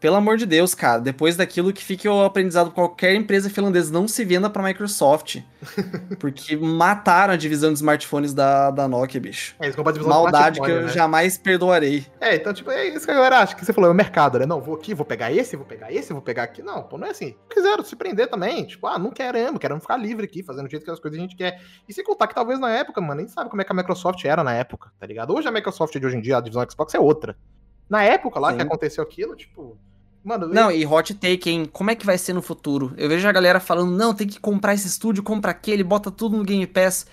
Pelo amor de Deus, cara, depois daquilo que fique o aprendizado qualquer empresa finlandesa, não se venda pra Microsoft. porque mataram a divisão de smartphones da, da Nokia, bicho. É, Maldade que eu né? jamais perdoarei. É, então, tipo, é isso que a galera acha, que você falou, é o mercado, né? Não, vou aqui, vou pegar esse, vou pegar esse, vou pegar aqui. Não, pô, não é assim. Quiseram se prender também, tipo, ah, não queremos, queremos ficar livre aqui, fazendo o jeito que as coisas a gente quer. E sem contar que talvez na época, mano, nem sabe como é que a Microsoft era na época, tá ligado? Hoje a Microsoft de hoje em dia, a divisão Xbox é outra. Na época lá Sim. que aconteceu aquilo, tipo, Mano, não, e hot take, hein? Como é que vai ser no futuro? Eu vejo a galera falando, não, tem que comprar esse estúdio, compra aquele, bota tudo no Game Pass.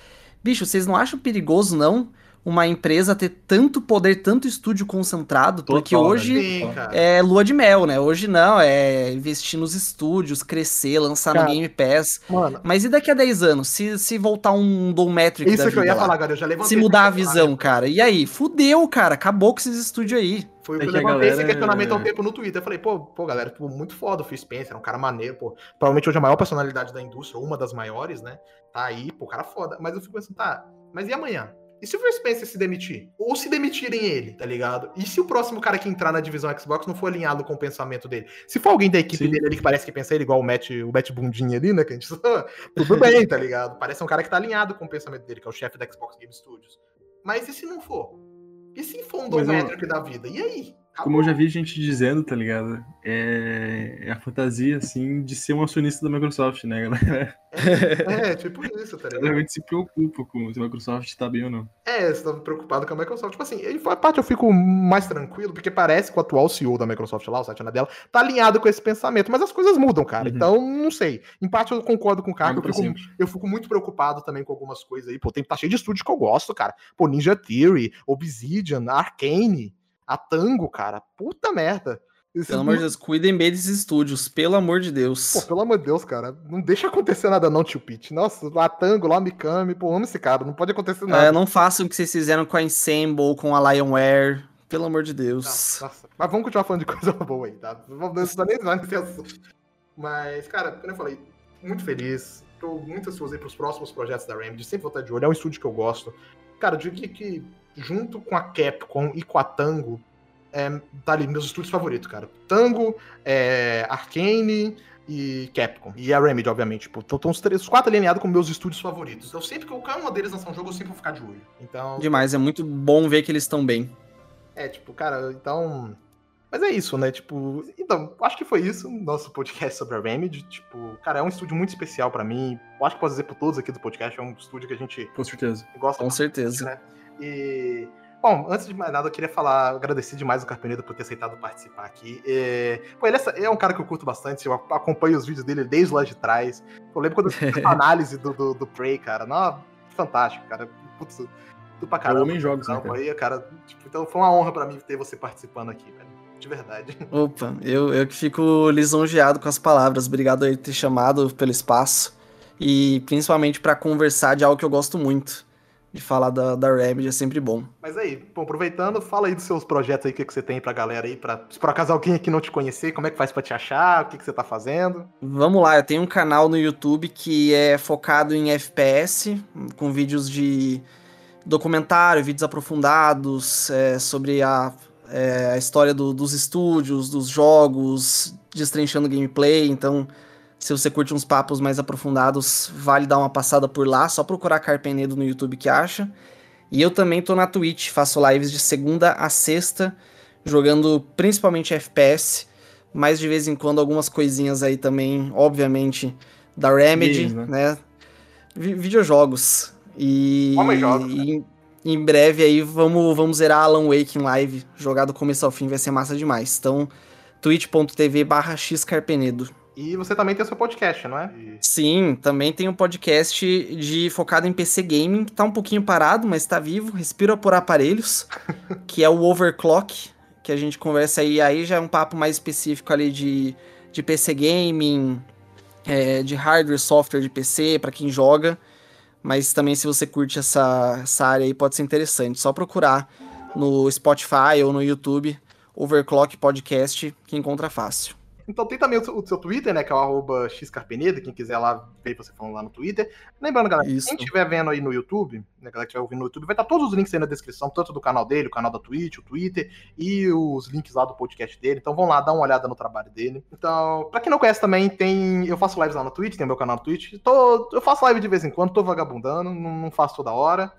Bicho, vocês não acham perigoso, não? Uma empresa ter tanto poder, tanto estúdio concentrado, Total, porque hoje Sim, é lua de mel, né? Hoje não, é investir nos estúdios, crescer, lançar cara, no Game Pass. Mano, Mas e daqui a 10 anos, se, se voltar um Dom Metric Isso que eu ia lá, falar, cara, eu já levantei. Se mudar a visão, cara. E aí? Fudeu, cara. Acabou com esses estúdios aí. Foi o é que eu levantei galera... esse questionamento há um tempo no Twitter. Eu falei, pô, pô, galera, tipo, muito foda o Phil Spencer, é um cara maneiro, pô. Provavelmente hoje a maior personalidade da indústria, uma das maiores, né? Tá aí, pô, cara foda. Mas eu fico pensando, tá, mas e amanhã? E se o Spencer se demitir? Ou se demitirem ele, tá ligado? E se o próximo cara que entrar na divisão Xbox não for alinhado com o pensamento dele? Se for alguém da equipe Sim. dele ali que parece que pensa ele igual o Matt, o Matt Bundinha ali, né? Que a gente tudo bem, tá ligado? Parece um cara que tá alinhado com o pensamento dele, que é o chefe da Xbox Game Studios. Mas e se não for? E se for um Dom Metric da vida? E aí? Como eu já vi gente dizendo, tá ligado? É, é a fantasia, assim, de ser um acionista da Microsoft, né, galera? É, é tipo isso, tá ligado? Realmente se preocupa com se a Microsoft tá bem ou não. É, você tá preocupado com a Microsoft. Tipo assim, a parte eu fico mais tranquilo, porque parece que o atual CEO da Microsoft lá, o Satya Nadella, tá alinhado com esse pensamento, mas as coisas mudam, cara. Uhum. Então, não sei. Em parte eu concordo com o cara, eu fico, eu fico muito preocupado também com algumas coisas aí. Pô, tem, tá cheio de estúdios que eu gosto, cara. Pô, Ninja Theory, Obsidian, Arcane a Tango, cara. Puta merda. Esses pelo amor de Deus, cuidem bem desses estúdios, pelo amor de Deus. Pô, pelo amor de Deus, cara. Não deixa acontecer nada não, tio Pete. Nossa, lá Tango, lá Mikami, pô, amo esse cara, não pode acontecer nada. É, não façam o que vocês fizeram com a Ensemble, com a Lionware, pelo amor de Deus. Nossa, nossa. Mas vamos continuar falando de coisa boa aí, tá? Não vamos nem nesse assunto. Mas, cara, como eu falei, muito feliz. Tô muito ansioso aí pros próximos projetos da Remedy. Sempre vou estar de olho. É um estúdio que eu gosto. Cara, eu diria que junto com a Capcom e com a Tango, é, tá ali, meus estúdios favoritos, cara. Tango, é, Arcane e Capcom. E a Remedy, obviamente. Tipo, estão os, três, os quatro alinhados com meus estúdios favoritos. Então, sempre que eu quero uma deles lançar um jogo, eu sempre vou ficar de olho. Então. Demais, é muito bom ver que eles estão bem. É, tipo, cara, então. Mas é isso, né? Tipo, então, acho que foi isso, nosso podcast sobre a Remedy. Tipo, cara, é um estúdio muito especial para mim. Eu acho que posso dizer por todos aqui do podcast, é um estúdio que a gente. Com certeza. Gosta Com certeza. Né? E. Bom, antes de mais nada, eu queria falar, agradecer demais o Carpenedo por ter aceitado participar aqui. É, pô, ele é, é, um cara que eu curto bastante, eu acompanho os vídeos dele desde lá de trás. Eu lembro quando eu fiz a análise do, do, do, Prey, cara. Não, fantástico, cara. Putz, tudo pra caramba. Eu homem jogos, né, cara? Aí, cara tipo, então foi uma honra para mim ter você participando aqui, velho. De verdade. Opa, eu, eu que fico lisonjeado com as palavras. Obrigado aí por ter chamado pelo espaço. E principalmente para conversar de algo que eu gosto muito de falar da, da Remedy é sempre bom. Mas aí, bom, aproveitando, fala aí dos seus projetos aí, o que, que você tem pra galera aí, pra, se por acaso alguém aqui não te conhecer, como é que faz pra te achar, o que, que você tá fazendo? Vamos lá, eu tenho um canal no YouTube que é focado em FPS, com vídeos de documentário, vídeos aprofundados é, sobre a, é, a história do, dos estúdios, dos jogos, destrinchando gameplay, então se você curte uns papos mais aprofundados, vale dar uma passada por lá, só procurar Carpenedo no YouTube que acha. E eu também tô na Twitch, faço lives de segunda a sexta, jogando principalmente FPS, mas de vez em quando algumas coisinhas aí também, obviamente, da Remedy, Games, né? né? videojogos. E, jogos, né? e em breve aí vamos, vamos zerar Alan Wake em live, jogar do começo ao fim vai ser massa demais. Então, twitch.tv barra xcarpenedo. E você também tem o seu podcast, não é? Sim, também tem um podcast de focado em PC Gaming, que tá um pouquinho parado, mas tá vivo, respira por aparelhos, que é o Overclock, que a gente conversa aí, aí já é um papo mais específico ali de, de PC Gaming, é, de hardware, software de PC, para quem joga, mas também se você curte essa, essa área aí pode ser interessante, só procurar no Spotify ou no YouTube, Overclock Podcast, que encontra fácil. Então tem também o seu, o seu Twitter, né? Que é o arroba xcarpenedo, quem quiser lá ver você falando lá no Twitter. Lembrando, galera, Isso. quem estiver vendo aí no YouTube, né, galera que estiver ouvindo no YouTube, vai estar todos os links aí na descrição, tanto do canal dele, o canal da Twitch, o Twitter e os links lá do podcast dele. Então vão lá, dar uma olhada no trabalho dele. Então, pra quem não conhece também, tem. Eu faço lives lá no Twitch, tem meu canal no Twitch. Tô, eu faço live de vez em quando, tô vagabundando, não, não faço toda hora,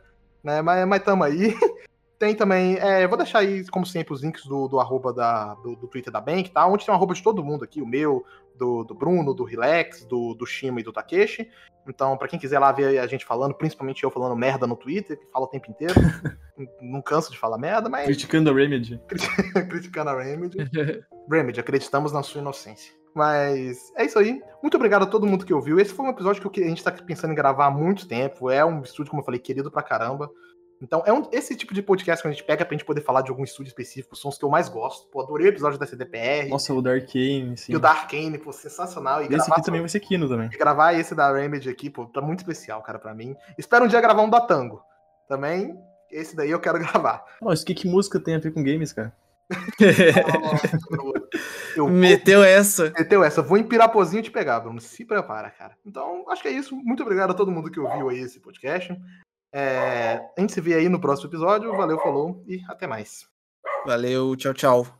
né? Mas, mas tamo aí. Tem também, é, vou deixar aí, como sempre, os links do, do arroba da, do, do Twitter da Bank, tá? Onde tem um arroba de todo mundo aqui, o meu, do, do Bruno, do Relax, do, do Shima e do Takeshi. Então, para quem quiser lá ver a gente falando, principalmente eu falando merda no Twitter, que fala o tempo inteiro. não canso de falar merda, mas. Criticando a Remedy. Criticando a Remedy. Remedy, acreditamos na sua inocência. Mas é isso aí. Muito obrigado a todo mundo que ouviu. Esse foi um episódio que a gente tá pensando em gravar há muito tempo. É um estúdio, como eu falei, querido pra caramba. Então, é um, esse tipo de podcast que a gente pega pra gente poder falar de algum estúdio específico, são os que eu mais gosto. Pô, adorei o episódio da CDPR. Nossa, o da Arkane, sim. E o da Arkane, pô, sensacional. E esse aqui também vai ser Kino também. E gravar esse da Remedy aqui, pô, tá muito especial, cara, pra mim. Espero um dia gravar um da Tango. Também, esse daí eu quero gravar. Nossa, que, que música tem a ver com games, cara? eu Meteu essa. Meteu essa. Vou em Pirapozinho te pegar, Bruno. Se prepara, cara. Então, acho que é isso. Muito obrigado a todo mundo que ouviu aí esse podcast. É, a gente se vê aí no próximo episódio. Valeu, falou e até mais. Valeu, tchau, tchau.